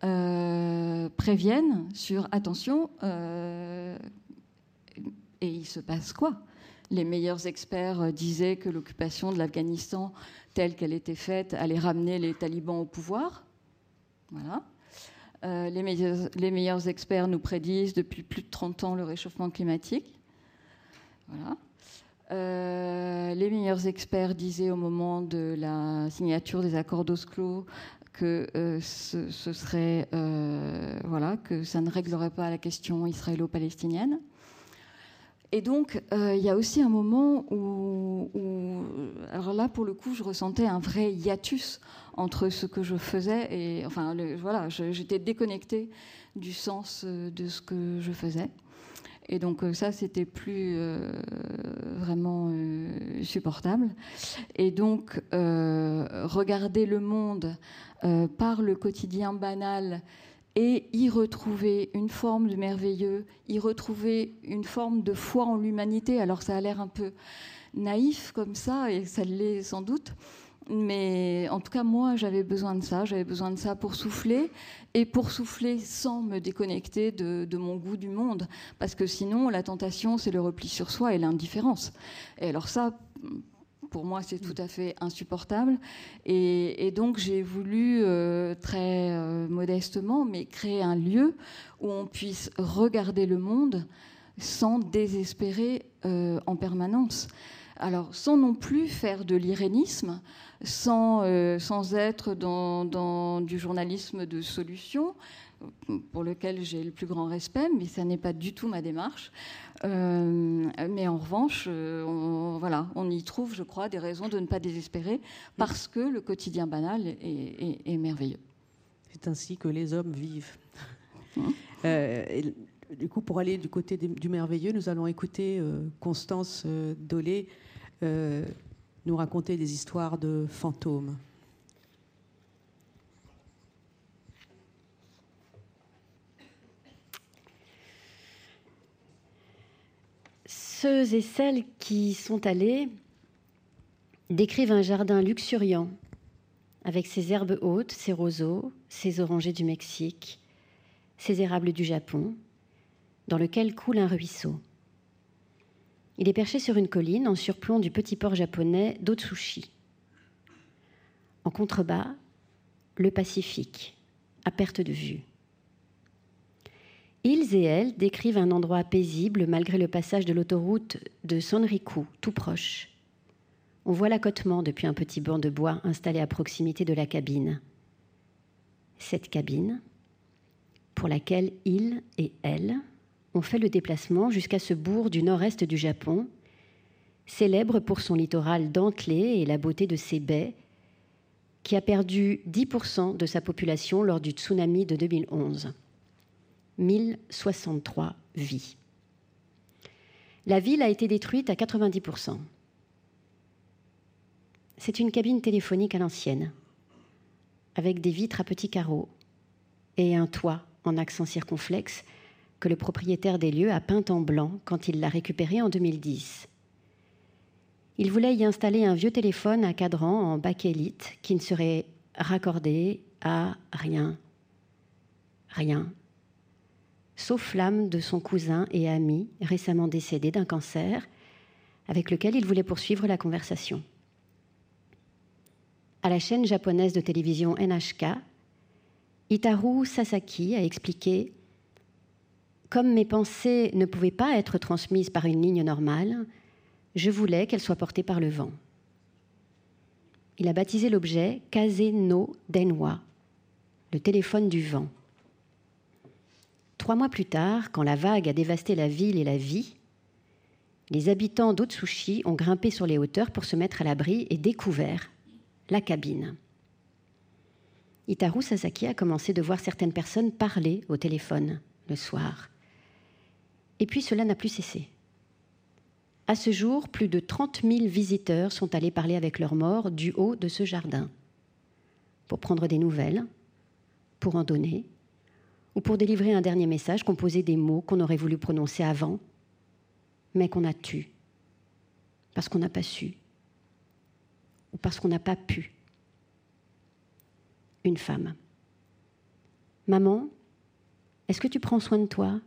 euh, préviennent sur attention, euh, et il se passe quoi? Les meilleurs experts disaient que l'occupation de l'Afghanistan, telle qu'elle était faite, allait ramener les talibans au pouvoir. Voilà. Les, meilleurs, les, meilleurs, experts nous prédisent depuis plus de 30 ans le réchauffement climatique. Voilà. Les meilleurs experts disaient au moment de la signature des accords d'Oslo que euh, ce, serait euh, voilà que ça ne réglerait pas la question israélo-palestinienne. Et donc, euh, il y a aussi un moment où, alors là, pour le coup, je ressentais un vrai hiatus entre ce que je faisais et, enfin, voilà, j'étais déconnectée du sens de ce que je faisais. Et donc ça, c'était plus vraiment supportable. Et donc, regarder le monde euh, par le quotidien banal et y retrouver une forme de merveilleux, y retrouver une forme de foi en l'humanité. Alors ça a l'air un peu naïf comme ça, et ça l'est sans doute, mais en tout cas, moi, j'avais besoin de ça. J'avais besoin de ça pour souffler et pour souffler sans me déconnecter de, mon goût du monde. Parce que sinon, la tentation, c'est le repli sur soi et l'indifférence. Et alors ça, pour moi, c'est tout à fait insupportable. Et, donc, j'ai voulu, euh, très euh, modestement, mais créer un lieu où on puisse regarder le monde sans désespérer euh, en permanence. Alors, sans non plus faire de l'irénisme, sans, euh, sans être dans, du journalisme de solution, pour lequel j'ai le plus grand respect, mais ça n'est pas du tout ma démarche. Euh, mais en revanche, euh, on, voilà, on y trouve, je crois, des raisons de ne pas désespérer, parce que le quotidien banal est, merveilleux. C'est ainsi que les hommes vivent. Mmh. du coup, pour aller du côté du merveilleux, nous allons écouter Constance Dolé euh, nous raconter des histoires de fantômes. Ceux et celles qui sont allés décrivent un jardin luxuriant, avec ses herbes hautes, ses roseaux, ses orangers du Mexique, ses érables du Japon, dans lequel coule un ruisseau. Il est perché sur une colline en surplomb du petit port japonais d'Otsushi. En contrebas, le Pacifique, à perte de vue. Ils et elles décrivent un endroit paisible malgré le passage de l'autoroute de Sonriku, tout proche. On voit l'accotement depuis un petit banc de bois installé à proximité de la cabine. Cette cabine, pour laquelle ils et elles ont fait le déplacement jusqu'à ce bourg du nord-est du Japon, célèbre pour son littoral dentelé et la beauté de ses baies, qui a perdu 10% de sa population lors du tsunami de 2011. 1063 vies. La ville a été détruite à 90%. C'est une cabine téléphonique à l'ancienne, avec des vitres à petits carreaux et un toit en accent circonflexe que le propriétaire des lieux a peint en blanc quand il l'a récupéré en 2010. Il voulait y installer un vieux téléphone à cadran en bakélite qui ne serait raccordé à rien. Rien. Sauf l'âme de son cousin et ami récemment décédé d'un cancer, avec lequel il voulait poursuivre la conversation. À la chaîne japonaise de télévision NHK, Itaru Sasaki a expliqué comme mes pensées ne pouvaient pas être transmises par une ligne normale, je voulais qu'elles soient portées par le vent. Il a baptisé l'objet Kaze no Denwa, le téléphone du vent. Trois mois plus tard, quand la vague a dévasté la ville et la vie, les habitants d'Otsushi ont grimpé sur les hauteurs pour se mettre à l'abri et découvert la cabine. Itaru Sasaki a commencé de voir certaines personnes parler au téléphone le soir. Et puis cela n'a plus cessé. À ce jour, plus de 30 000 visiteurs sont allés parler avec leurs morts du haut de ce jardin, pour prendre des nouvelles, pour en donner, ou pour délivrer un dernier message composé des mots qu'on aurait voulu prononcer avant, mais qu'on a tu, parce qu'on n'a pas su, ou parce qu'on n'a pas pu. Une femme. Maman, est-ce que tu prends soin de toi?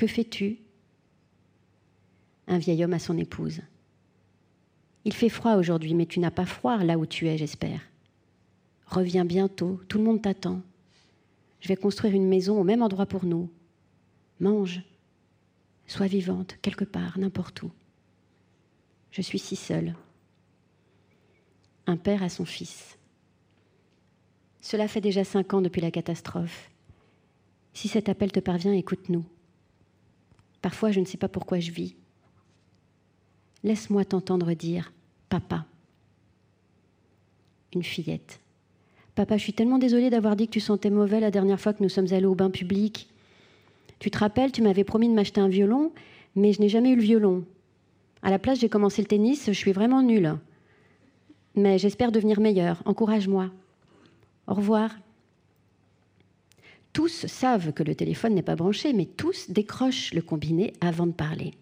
Que fais-tu? Un vieil homme à son épouse. Il fait froid aujourd'hui, mais tu n'as pas froid là où tu es, j'espère. Reviens bientôt, tout le monde t'attend. Je vais construire une maison au même endroit pour nous. Mange, sois vivante, quelque part, n'importe où. Je suis si seule. Un père à son fils. Cela fait déjà cinq ans depuis la catastrophe. Si cet appel te parvient, écoute-nous. Parfois, je ne sais pas pourquoi je vis. Laisse-moi t'entendre dire Papa. Une fillette. Papa, je suis tellement désolée d'avoir dit que tu sentais mauvais la dernière fois que nous sommes allés au bain public. Tu te rappelles, tu m'avais promis de m'acheter un violon, mais je n'ai jamais eu le violon. À la place, j'ai commencé le tennis, je suis vraiment nulle. Mais j'espère devenir meilleure. Encourage-moi. Au revoir. Tous savent que le téléphone n'est pas branché, mais tous décrochent le combiné avant de parler.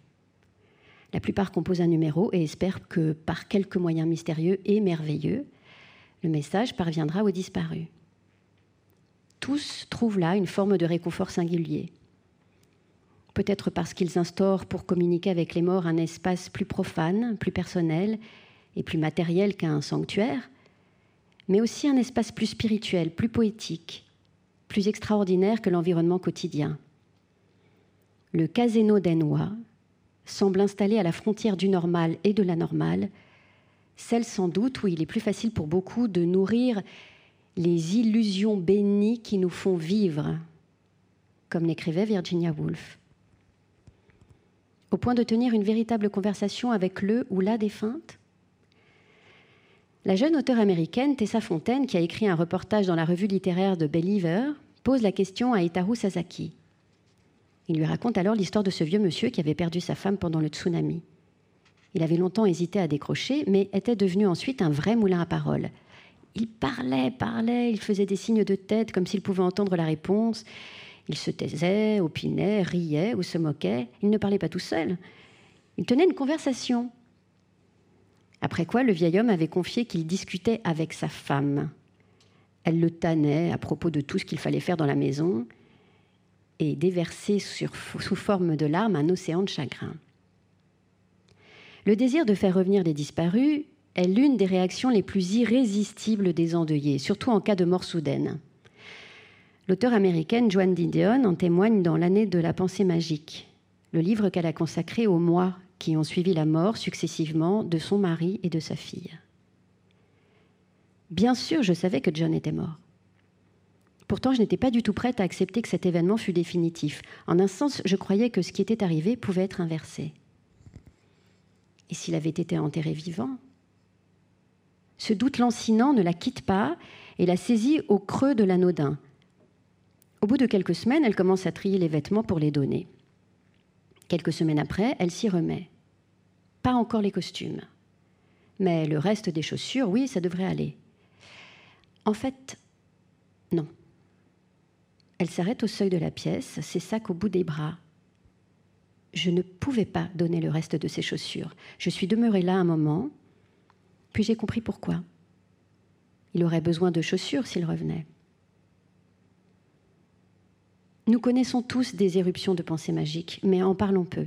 La plupart composent un numéro et espèrent que par quelques moyens mystérieux et merveilleux, le message parviendra aux disparus. Tous trouvent là une forme de réconfort singulier. Peut-être parce qu'ils instaurent pour communiquer avec les morts un espace plus profane, plus personnel et plus matériel qu'un sanctuaire, mais aussi un espace plus spirituel, plus poétique, plus extraordinaire que l'environnement quotidien. Le casino d'Enois semble installé à la frontière du normal et de l'anormal, celle sans doute où il est plus facile pour beaucoup de nourrir les illusions bénies qui nous font vivre, comme l'écrivait Virginia Woolf. Au point de tenir une véritable conversation avec le ou la défunte La jeune auteure américaine Tessa Fontaine, qui a écrit un reportage dans la revue littéraire de Believer, pose la question à Itaru Sasaki. Il lui raconte alors l'histoire de ce vieux monsieur qui avait perdu sa femme pendant le tsunami. Il avait longtemps hésité à décrocher, mais était devenu ensuite un vrai moulin à paroles. Il parlait, parlait, il faisait des signes de tête comme s'il pouvait entendre la réponse. Il se taisait, opinait, riait ou se moquait. Il ne parlait pas tout seul. Il tenait une conversation. Après quoi, le vieil homme avait confié qu'il discutait avec sa femme. Elle le tannait à propos de tout ce qu'il fallait faire dans la maison et déverser sous forme de larmes un océan de chagrin. Le désir de faire revenir les disparus est l'une des réactions les plus irrésistibles des endeuillés, surtout en cas de mort soudaine. L'auteure américaine Joan Didion en témoigne dans L'année de la pensée magique, le livre qu'elle a consacré aux mois qui ont suivi la mort successivement de son mari et de sa fille. Bien sûr, je savais que John était mort. Pourtant, je n'étais pas du tout prête à accepter que cet événement fût définitif. En un sens, je croyais que ce qui était arrivé pouvait être inversé. Et s'il avait été enterré vivant Ce doute lancinant ne la quitte pas et la saisit au creux de l'anodin. Au bout de quelques semaines, elle commence à trier les vêtements pour les donner. Quelques semaines après, elle s'y remet. Pas encore les costumes. Mais le reste des chaussures, oui, ça devrait aller. En fait, non. Elle s'arrête au seuil de la pièce, ses sacs au bout des bras. Je ne pouvais pas donner le reste de ses chaussures. Je suis demeurée là un moment, puis j'ai compris pourquoi. Il aurait besoin de chaussures s'il revenait. Nous connaissons tous des éruptions de pensée magique, mais en parlons peu,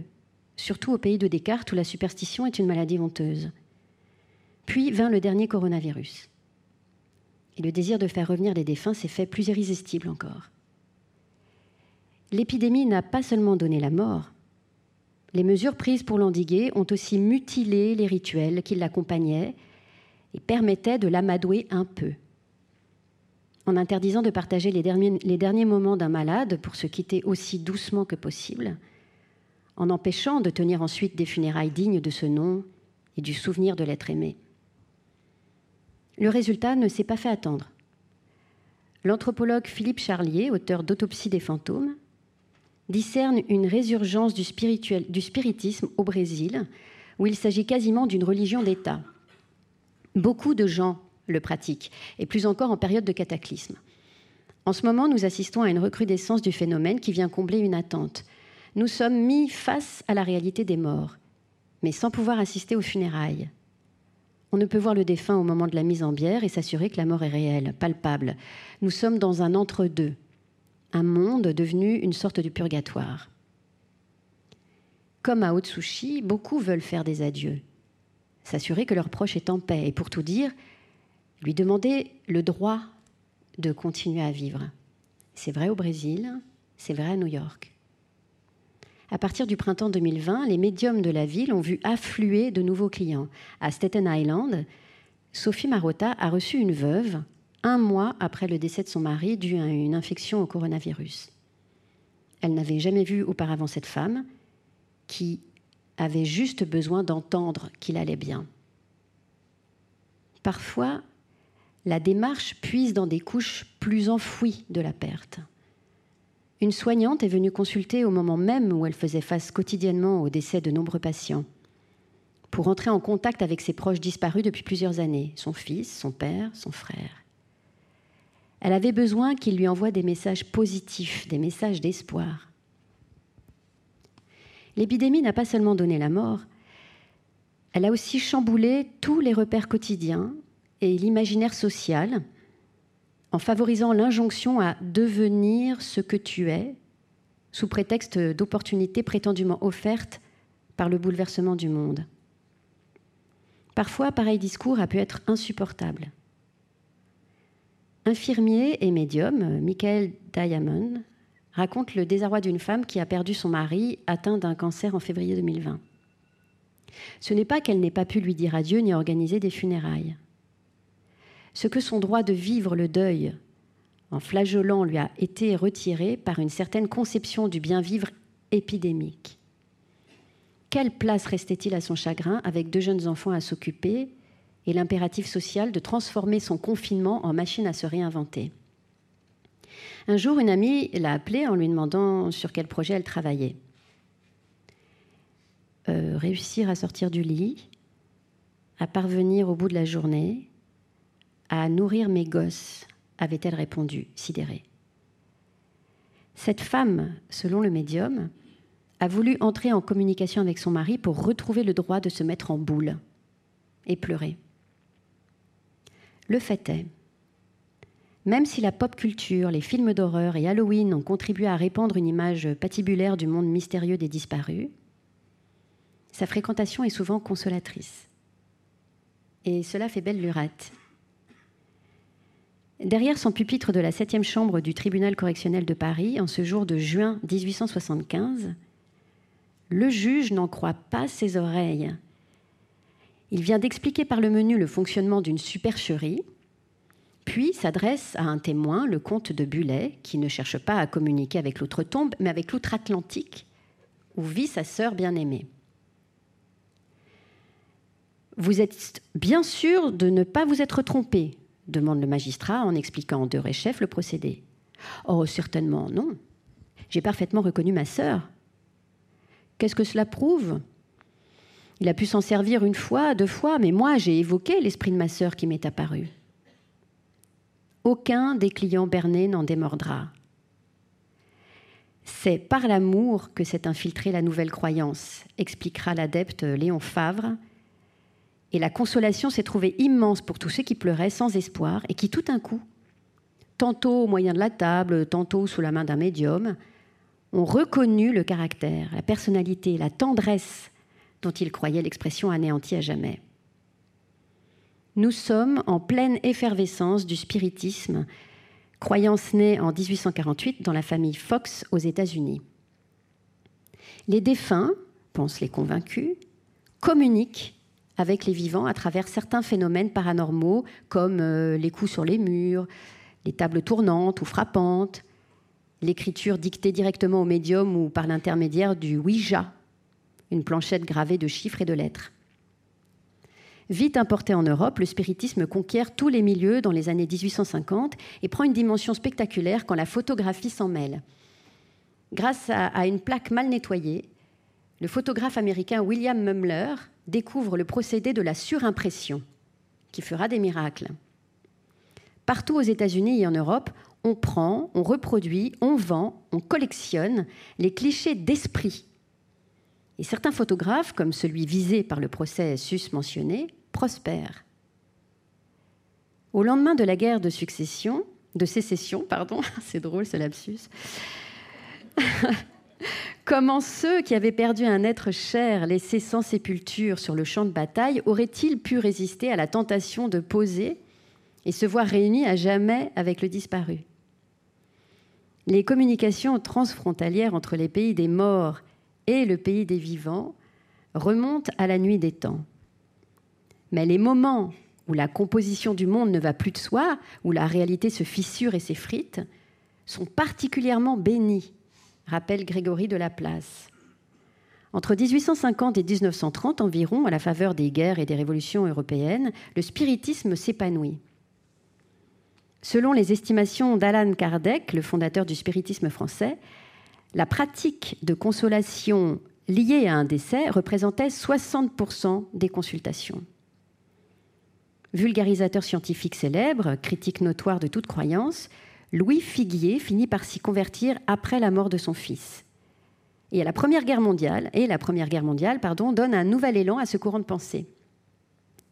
surtout au pays de Descartes où la superstition est une maladie honteuse. Puis vint le dernier coronavirus. Et le désir de faire revenir les défunts s'est fait plus irrésistible encore l'épidémie n'a pas seulement donné la mort. Les mesures prises pour l'endiguer ont aussi mutilé les rituels qui l'accompagnaient et permettaient de l'amadouer un peu. En interdisant de partager les derniers, moments d'un malade pour se quitter aussi doucement que possible, en empêchant de tenir ensuite des funérailles dignes de ce nom et du souvenir de l'être aimé. Le résultat ne s'est pas fait attendre. L'anthropologue Philippe Charlier, auteur d'Autopsie des fantômes, discerne une résurgence du spiritisme au Brésil, où il s'agit quasiment d'une religion d'État. Beaucoup de gens le pratiquent, et plus encore en période de cataclysme. En ce moment, nous assistons à une recrudescence du phénomène qui vient combler une attente. Nous sommes mis face à la réalité des morts, mais sans pouvoir assister aux funérailles. On ne peut voir le défunt au moment de la mise en bière et s'assurer que la mort est réelle, palpable. Nous sommes dans un entre-deux, un monde devenu une sorte de purgatoire. Comme à Otsushi, beaucoup veulent faire des adieux, s'assurer que leur proche est en paix et pour tout dire, lui demander le droit de continuer à vivre. C'est vrai au Brésil, c'est vrai à New York. À partir du printemps 2020, les médiums de la ville ont vu affluer de nouveaux clients. À Staten Island, Sophie Marotta a reçu une veuve un mois après le décès de son mari dû à une infection au coronavirus. Elle n'avait jamais vu auparavant cette femme qui avait juste besoin d'entendre qu'il allait bien. Parfois, la démarche puise dans des couches plus enfouies de la perte. Une soignante est venue consulter au moment même où elle faisait face quotidiennement au décès de nombreux patients, pour entrer en contact avec ses proches disparus depuis plusieurs années, son fils, son père, son frère. Elle avait besoin qu'il lui envoie des messages positifs, des messages d'espoir. L'épidémie n'a pas seulement donné la mort, elle a aussi chamboulé tous les repères quotidiens et l'imaginaire social en favorisant l'injonction à devenir ce que tu es sous prétexte d'opportunités prétendument offertes par le bouleversement du monde. Parfois, pareil discours a pu être insupportable. Infirmier et médium, Michael Diamond raconte le désarroi d'une femme qui a perdu son mari atteint d'un cancer en février 2020. Ce n'est pas qu'elle n'ait pas pu lui dire adieu ni organiser des funérailles. Ce que son droit de vivre le deuil en flageolant lui a été retiré par une certaine conception du bien-vivre épidémique. Quelle place restait-il à son chagrin avec deux jeunes enfants à s'occuper et l'impératif social de transformer son confinement en machine à se réinventer? Un jour, une amie l'a appelée en lui demandant sur quel projet elle travaillait. Euh, réussir à sortir du lit, à parvenir au bout de la journée, à nourrir mes gosses, avait-elle répondu, sidérée. Cette femme, selon le médium, a voulu entrer en communication avec son mari pour retrouver le droit de se mettre en boule et pleurer. Le fait est, même si la pop culture, les films d'horreur et Halloween ont contribué à répandre une image patibulaire du monde mystérieux des disparus, sa fréquentation est souvent consolatrice. Et cela fait belle lurette. Derrière son pupitre de la septième chambre du tribunal correctionnel de Paris, en ce jour de juin 1875, le juge n'en croit pas ses oreilles. Il vient d'expliquer par le menu le fonctionnement d'une supercherie, puis s'adresse à un témoin, le comte de Bullet, qui ne cherche pas à communiquer avec l'outre-tombe, mais avec l'outre-Atlantique, où vit sa sœur bien-aimée. Vous êtes bien sûr de ne pas vous être trompé, demande le magistrat en expliquant de chef le procédé. Oh, certainement non. J'ai parfaitement reconnu ma sœur. Qu'est-ce que cela prouve? Il a pu s'en servir une fois, deux fois, mais moi j'ai évoqué l'esprit de ma sœur qui m'est apparu. Aucun des clients bernés n'en démordra. C'est par l'amour que s'est infiltrée la nouvelle croyance, expliquera l'adepte Léon Favre, et la consolation s'est trouvée immense pour tous ceux qui pleuraient sans espoir et qui tout d'un coup, tantôt au moyen de la table, tantôt sous la main d'un médium, ont reconnu le caractère, la personnalité, la tendresse dont ils croyaient l'expression anéantie à jamais. Nous sommes en pleine effervescence du spiritisme, croyance née en 1848 dans la famille Fox aux États-Unis. Les défunts, pensent les convaincus, communiquent avec les vivants à travers certains phénomènes paranormaux comme euh, les coups sur les murs, les tables tournantes ou frappantes, l'écriture dictée directement au médium ou par l'intermédiaire du Ouija, une planchette gravée de chiffres et de lettres. Vite importé en Europe, le spiritisme conquiert tous les milieux dans les années 1850 et prend une dimension spectaculaire quand la photographie s'en mêle. Grâce à une plaque mal nettoyée, le photographe américain William Mumler découvre le procédé de la surimpression, qui fera des miracles. Partout aux États-Unis et en Europe, on prend, on reproduit, on vend, on collectionne les clichés d'esprit. Et certains photographes, comme celui visé par le procès sus mentionné, prospèrent. Au lendemain de la guerre de succession, de sécession, pardon, c'est drôle ce lapsus, Comment ceux qui avaient perdu un être cher laissé sans sépulture sur le champ de bataille auraient-ils pu résister à la tentation de poser et se voir réunis à jamais avec le disparu? Les communications transfrontalières entre les pays des morts et le pays des vivants remontent à la nuit des temps. Mais les moments où la composition du monde ne va plus de soi, où la réalité se fissure et s'effrite, sont particulièrement bénis rappelle Grégory de la Place. Entre 1850 et 1930 environ, à la faveur des guerres et des révolutions européennes, le spiritisme s'épanouit. Selon les estimations d'Alan Kardec, le fondateur du spiritisme français, la pratique de consolation liée à un décès représentait 60% des consultations. Vulgarisateur scientifique célèbre, critique notoire de toute croyance, Louis Figuier finit par s'y convertir après la mort de son fils. Et la Première Guerre mondiale, et la Première Guerre mondiale, pardon, donne un nouvel élan à ce courant de pensée.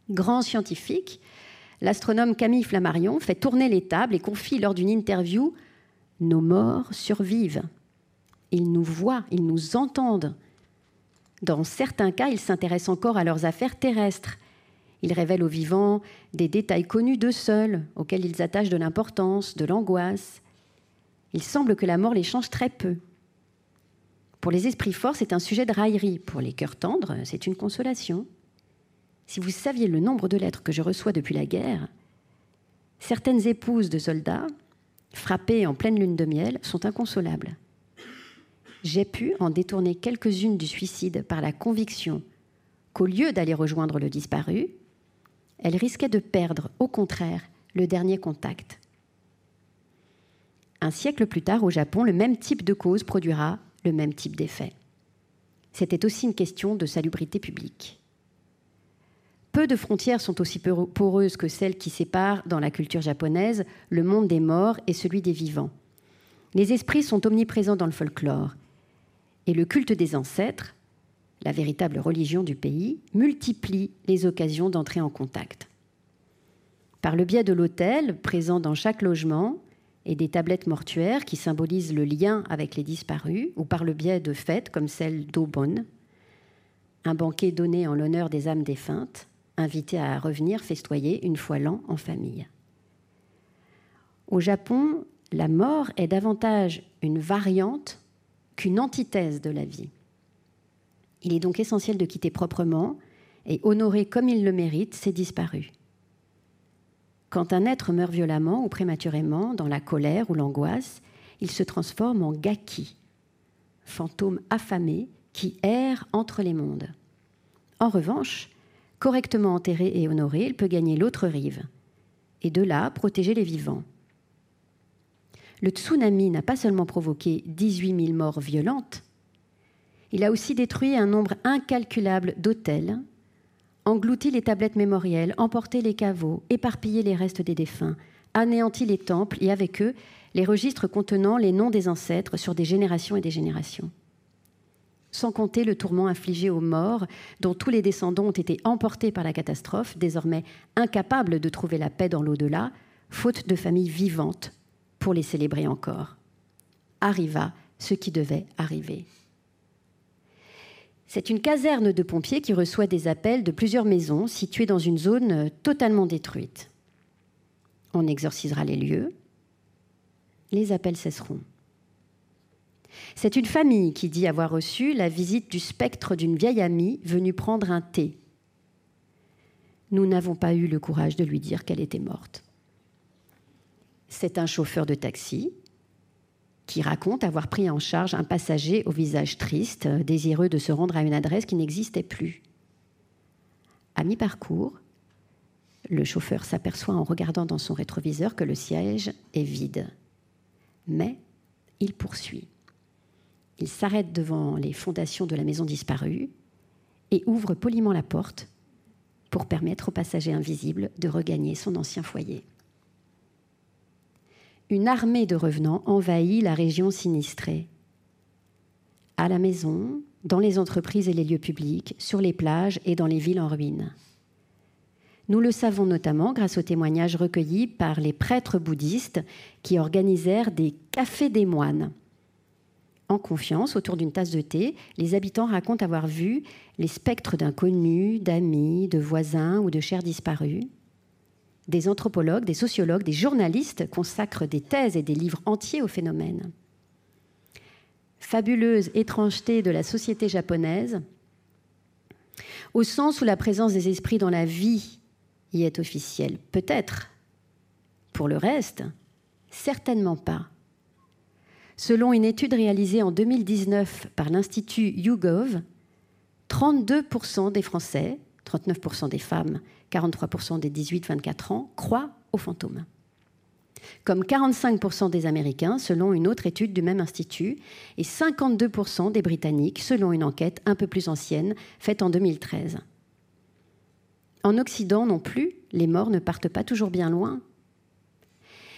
Grand scientifique, l'astronome Camille Flammarion fait tourner les tables et confie lors d'une interview Nos morts survivent. Ils nous voient, ils nous entendent. Dans certains cas, ils s'intéressent encore à leurs affaires terrestres. Ils révèlent aux vivants des détails connus d'eux seuls, auxquels ils attachent de l'importance, de l'angoisse. Il semble que la mort les change très peu. Pour les esprits forts, c'est un sujet de raillerie. Pour les cœurs tendres, c'est une consolation. Si vous saviez le nombre de lettres que je reçois depuis la guerre, certaines épouses de soldats, frappées en pleine lune de miel, sont inconsolables. J'ai pu en détourner quelques-unes du suicide par la conviction qu'au lieu d'aller rejoindre le disparu, elles risquaient de perdre, au contraire, le dernier contact. Un siècle plus tard, au Japon, le même type de cause produira le même type d'effet. C'était aussi une question de salubrité publique. Peu de frontières sont aussi poreuses que celles qui séparent, dans la culture japonaise, le monde des morts et celui des vivants. Les esprits sont omniprésents dans le folklore. Et le culte des ancêtres, la véritable religion du pays, multiplie les occasions d'entrer en contact. Par le biais de l'autel, présent dans chaque logement, et des tablettes mortuaires qui symbolisent le lien avec les disparus, ou par le biais de fêtes comme celle d'Aubonne, un banquet donné en l'honneur des âmes défuntes, invités à revenir festoyer une fois l'an en famille. Au Japon, la mort est davantage une variante qu'une antithèse de la vie. Il est donc essentiel de quitter proprement et honorer comme il le mérite ses disparus. Quand un être meurt violemment ou prématurément, dans la colère ou l'angoisse, il se transforme en gaki, fantôme affamé qui erre entre les mondes. En revanche, Correctement enterré et honoré, il peut gagner l'autre rive, et de là protéger les vivants. Le tsunami n'a pas seulement provoqué 18 000 morts violentes, il a aussi détruit un nombre incalculable d'hôtels, englouti les tablettes mémorielles, emporté les caveaux, éparpillé les restes des défunts, anéanti les temples et avec eux les registres contenant les noms des ancêtres sur des générations et des générations sans compter le tourment infligé aux morts, dont tous les descendants ont été emportés par la catastrophe, désormais incapables de trouver la paix dans l'au-delà, faute de familles vivantes pour les célébrer encore. Arriva ce qui devait arriver. C'est une caserne de pompiers qui reçoit des appels de plusieurs maisons situées dans une zone totalement détruite. On exorcisera les lieux, les appels cesseront. C'est une famille qui dit avoir reçu la visite du spectre d'une vieille amie venue prendre un thé. Nous n'avons pas eu le courage de lui dire qu'elle était morte. C'est un chauffeur de taxi qui raconte avoir pris en charge un passager au visage triste, désireux de se rendre à une adresse qui n'existait plus. À mi-parcours, le chauffeur s'aperçoit en regardant dans son rétroviseur que le siège est vide. Mais il poursuit. Il s'arrête devant les fondations de la maison disparue et ouvre poliment la porte pour permettre au passager invisible de regagner son ancien foyer. Une armée de revenants envahit la région sinistrée. À la maison, dans les entreprises et les lieux publics, sur les plages et dans les villes en ruine. Nous le savons notamment grâce aux témoignages recueillis par les prêtres bouddhistes qui organisèrent des cafés des moines en confiance, autour d'une tasse de thé, les habitants racontent avoir vu les spectres d'inconnus, d'amis, de voisins ou de chers disparus. Des anthropologues, des sociologues, des journalistes consacrent des thèses et des livres entiers au phénomène. Fabuleuse étrangeté de la société japonaise, au sens où la présence des esprits dans la vie y est officielle. Peut-être. Pour le reste, certainement pas. Selon une étude réalisée en 2019 par l'Institut YouGov, 32% des Français, 39% des femmes, 43% des 18-24 ans croient aux fantômes. Comme 45% des Américains, selon une autre étude du même institut, et 52% des Britanniques, selon une enquête un peu plus ancienne faite en 2013. En Occident non plus, les morts ne partent pas toujours bien loin.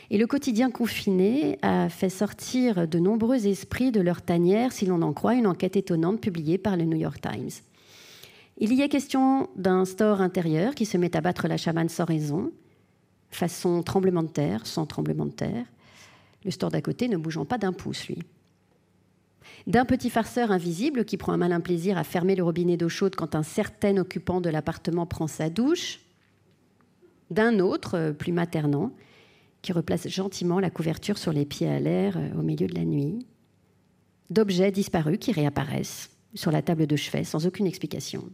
Et le quotidien confiné a fait sortir de nombreux esprits de leur tanière, si l'on en croit une enquête étonnante publiée par le New York Times. Il y est question d'un store intérieur qui se met à battre la chamane sans raison, façon tremblement de terre, sans tremblement de terre, le store d'à côté ne bougeant pas d'un pouce, lui. D'un petit farceur invisible qui prend un malin plaisir à fermer le robinet d'eau chaude quand un certain occupant de l'appartement prend sa douche. D'un autre, plus maternant, qui replace gentiment la couverture sur les pieds à l'air euh, au milieu de la nuit, d'objets disparus qui réapparaissent sur la table de chevet sans aucune explication,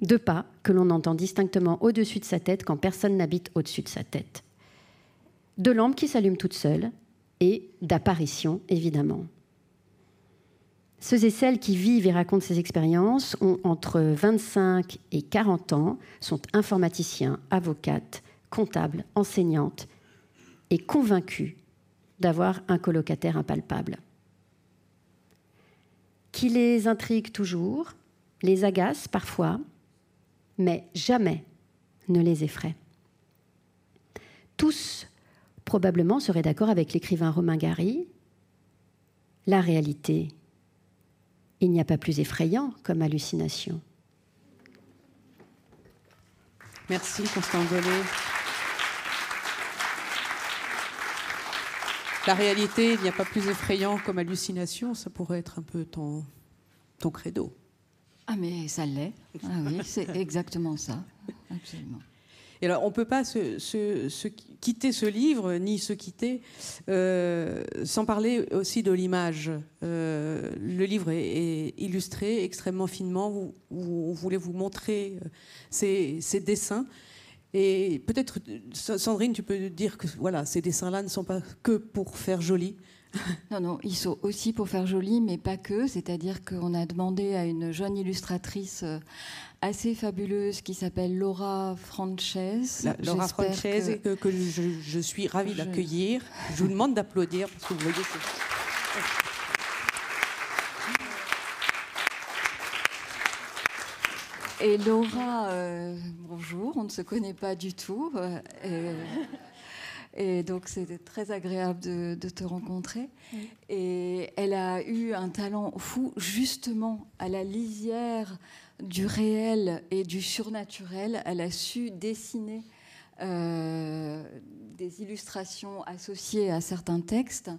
de pas que l'on entend distinctement au-dessus de sa tête quand personne n'habite au-dessus de sa tête, de lampes qui s'allument toutes seules et d'apparitions évidemment. Ceux et celles qui vivent et racontent ces expériences ont entre 25 et 40 ans, sont informaticiens, avocates, comptables, enseignantes, et convaincu d'avoir un colocataire impalpable. Qui les intrigue toujours, les agace parfois, mais jamais ne les effraie. Tous probablement seraient d'accord avec l'écrivain Romain Gary. La réalité, il n'y a pas plus effrayant comme hallucination. Merci Constant Gollet. La réalité, il n'y a pas plus effrayant comme hallucination, ça pourrait être un peu ton, ton credo. Ah mais ça l'est. Ah oui, c'est exactement ça. Absolument. Et alors, on ne peut pas se, quitter ce livre, ni se quitter, euh, sans parler aussi de l'image. Euh, le livre est, illustré extrêmement finement. Vous, vous, voulez vous montrer euh, ces, ces dessins. Et peut-être, Sandrine, tu peux dire que voilà, ces dessins-là ne sont pas que pour faire joli. Non, non, ils sont aussi pour faire joli, mais pas que. C'est-à-dire qu'on a demandé à une jeune illustratrice euh, assez fabuleuse qui s'appelle Laura Frances. Laura Frances, que, que, je, suis ravie d'accueillir. Je vous demande d'applaudir parce que vous voyez. Et Laura, euh, bonjour, on ne se connaît pas du tout. Euh, et, donc c'était très agréable de, te rencontrer. Et elle a eu un talent fou justement à la lisière du réel et du surnaturel. Elle a su dessiner euh, des illustrations associées à certains textes,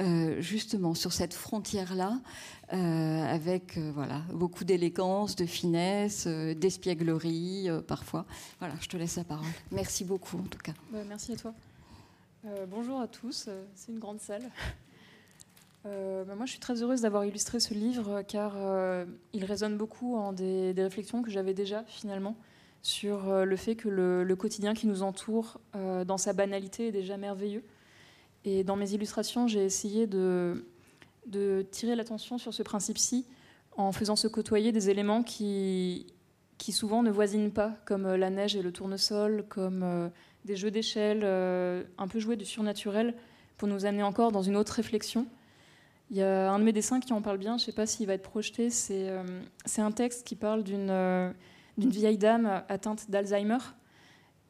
euh, justement sur cette frontière-là, euh, avec voilà, beaucoup d'élégance, de finesse, d'espièglerie parfois. Voilà, je te laisse la parole. Merci beaucoup en tout cas. merci à toi. Bonjour à tous, c'est une grande salle. Bah, moi, je suis très heureuse d'avoir illustré ce livre car il résonne beaucoup en des réflexions que j'avais déjà finalement sur euh, le fait que le, quotidien qui nous entoure, euh, dans sa banalité, est déjà merveilleux. Et dans mes illustrations, j'ai essayé de, tirer l'attention sur ce principe-ci en faisant se côtoyer des éléments qui, qui souvent ne voisinent pas, comme euh, la neige et le tournesol, comme des jeux d'échelle, un peu joués du surnaturel, pour nous amener encore dans une autre réflexion. Il y a un de mes dessins qui en parle bien, je ne sais pas s'il va être projeté, c'est un texte qui parle d'une d'une vieille dame atteinte d'Alzheimer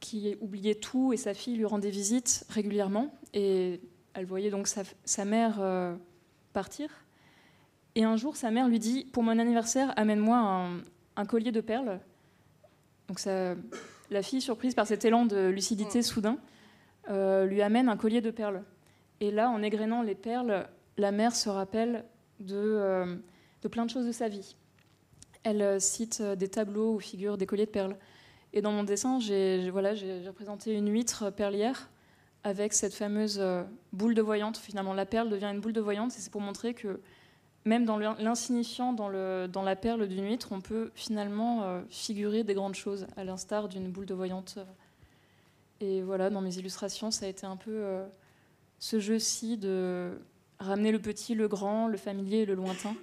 qui oubliait tout et sa fille lui rendait visite régulièrement et elle voyait donc sa, mère euh, partir. Et un jour, sa mère lui dit Pour mon anniversaire, amène-moi un, collier de perles. Donc ça, la fille, surprise par cet élan de lucidité soudain, euh, lui amène un collier de perles. Et là, en égrénant les perles, la mère se rappelle de, euh, de plein de choses de sa vie elle euh, cite des tableaux où figurent des colliers de perles. Et dans mon dessin, j'ai voilà, représenté une huître perlière avec cette fameuse boule de voyante. Finalement, la perle devient une boule de voyante, et c'est pour montrer que même dans l'insignifiant, dans, dans, la perle d'une huître, on peut finalement figurer des grandes choses, à l'instar d'une boule de voyante. Et voilà, dans mes illustrations, ça a été un peu ce jeu-ci de ramener le petit, le grand, le familier et le lointain.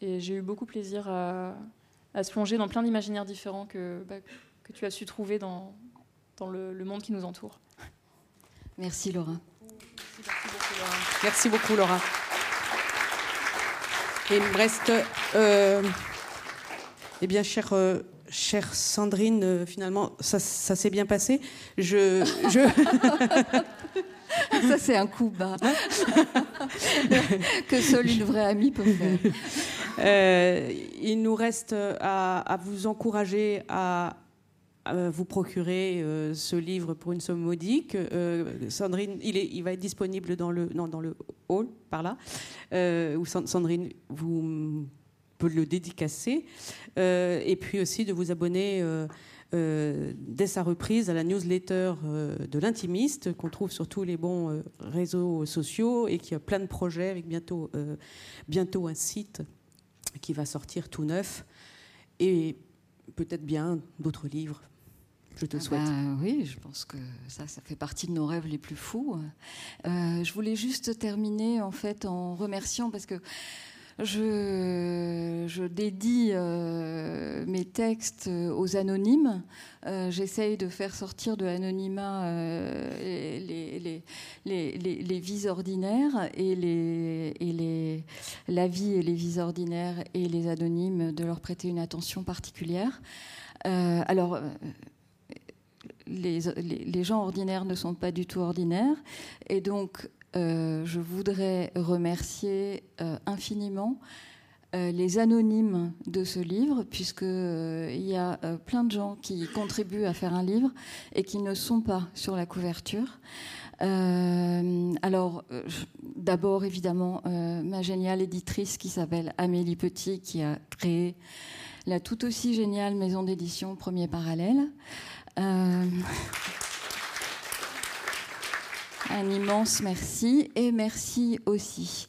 Et j'ai eu beaucoup plaisir à, se plonger dans plein d'imaginaires différents que, bah, que tu as su trouver dans, dans le, monde qui nous entoure. Merci Laura. Merci beaucoup Laura. Et il me reste, euh, eh bien, chère, euh, chère Sandrine, finalement, ça, s'est bien passé. Je, je... ça, c'est un coup bas que seule une vraie amie peut faire. il nous reste à vous encourager à vous procurer euh, ce livre pour une somme modique. Euh, Sandrine, il, est, il, va être disponible dans le, non, dans le hall, par là, euh, où Sandrine vous peut le dédicacer. et puis aussi de vous abonner dès sa reprise à la newsletter de l'intimiste qu'on trouve sur tous les bons réseaux sociaux et qui a plein de projets avec bientôt, bientôt un site qui va sortir tout neuf et peut-être bien d'autres livres je te ah souhaite. Bah oui, je pense que ça, ça fait partie de nos rêves les plus fous. Euh, je voulais juste terminer en fait en remerciant parce que je, je dédie euh, mes textes aux anonymes. Euh, j'essaye de faire sortir de l'anonymat les, les, les, les, vies ordinaires et, les, et les, la vie et les vies ordinaires et les anonymes, de leur prêter une attention particulière. alors, les, gens ordinaires ne sont pas du tout ordinaires. Et donc, euh, je voudrais remercier euh, infiniment euh, les anonymes de ce livre, puisqu'il y a plein de gens qui contribuent à faire un livre et qui ne sont pas sur la couverture. alors, d'abord, évidemment, ma géniale éditrice qui s'appelle Amélie Petit, qui a créé la tout aussi géniale maison d'édition Premier Parallèle. Euh, un immense merci et merci aussi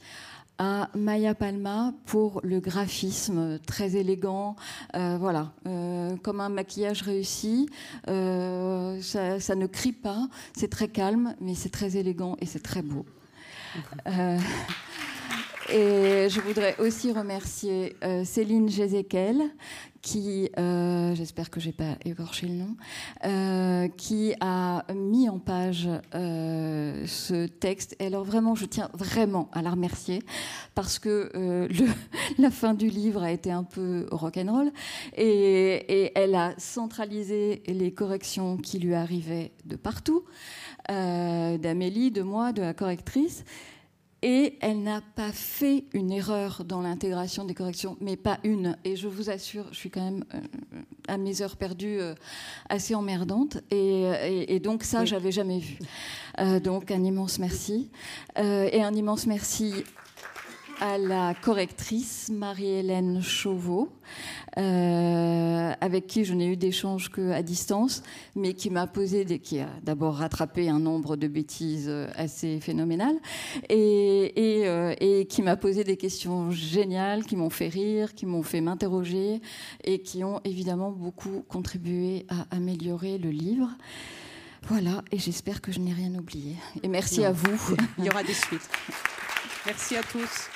à Maya Palma pour le graphisme très élégant, euh, voilà, euh, comme un maquillage réussi. ça, ne crie pas, c'est très calme, mais c'est très élégant et c'est très beau. Et je voudrais aussi remercier Céline Jézéquel qui, euh, j'espère que j'ai pas écorché le nom, euh, qui a mis en page euh, ce texte. Alors vraiment, je tiens vraiment à la remercier parce que la fin du livre a été un peu rock'n'roll et elle a centralisé les corrections qui lui arrivaient de partout, d'Amélie, de moi, de la correctrice. Et elle n'a pas fait une erreur dans l'intégration des corrections, mais pas une. Et je vous assure, je suis quand même euh, à mes heures perdues euh, assez emmerdante. Et, donc ça, j'avais jamais vu. Euh, donc un immense merci. et un immense merci à la correctrice Marie-Hélène Chauveau, euh, avec qui je n'ai eu d'échange qu'à distance, mais qui m'a posé, des, qui a d'abord rattrapé un nombre de bêtises assez phénoménal, et, euh, et, qui m'a posé des questions géniales, qui m'ont fait rire, qui m'ont fait m'interroger, et qui ont évidemment beaucoup contribué à améliorer le livre. Voilà, et j'espère que je n'ai rien oublié. Et merci à vous. Il y aura des suites. Merci à tous.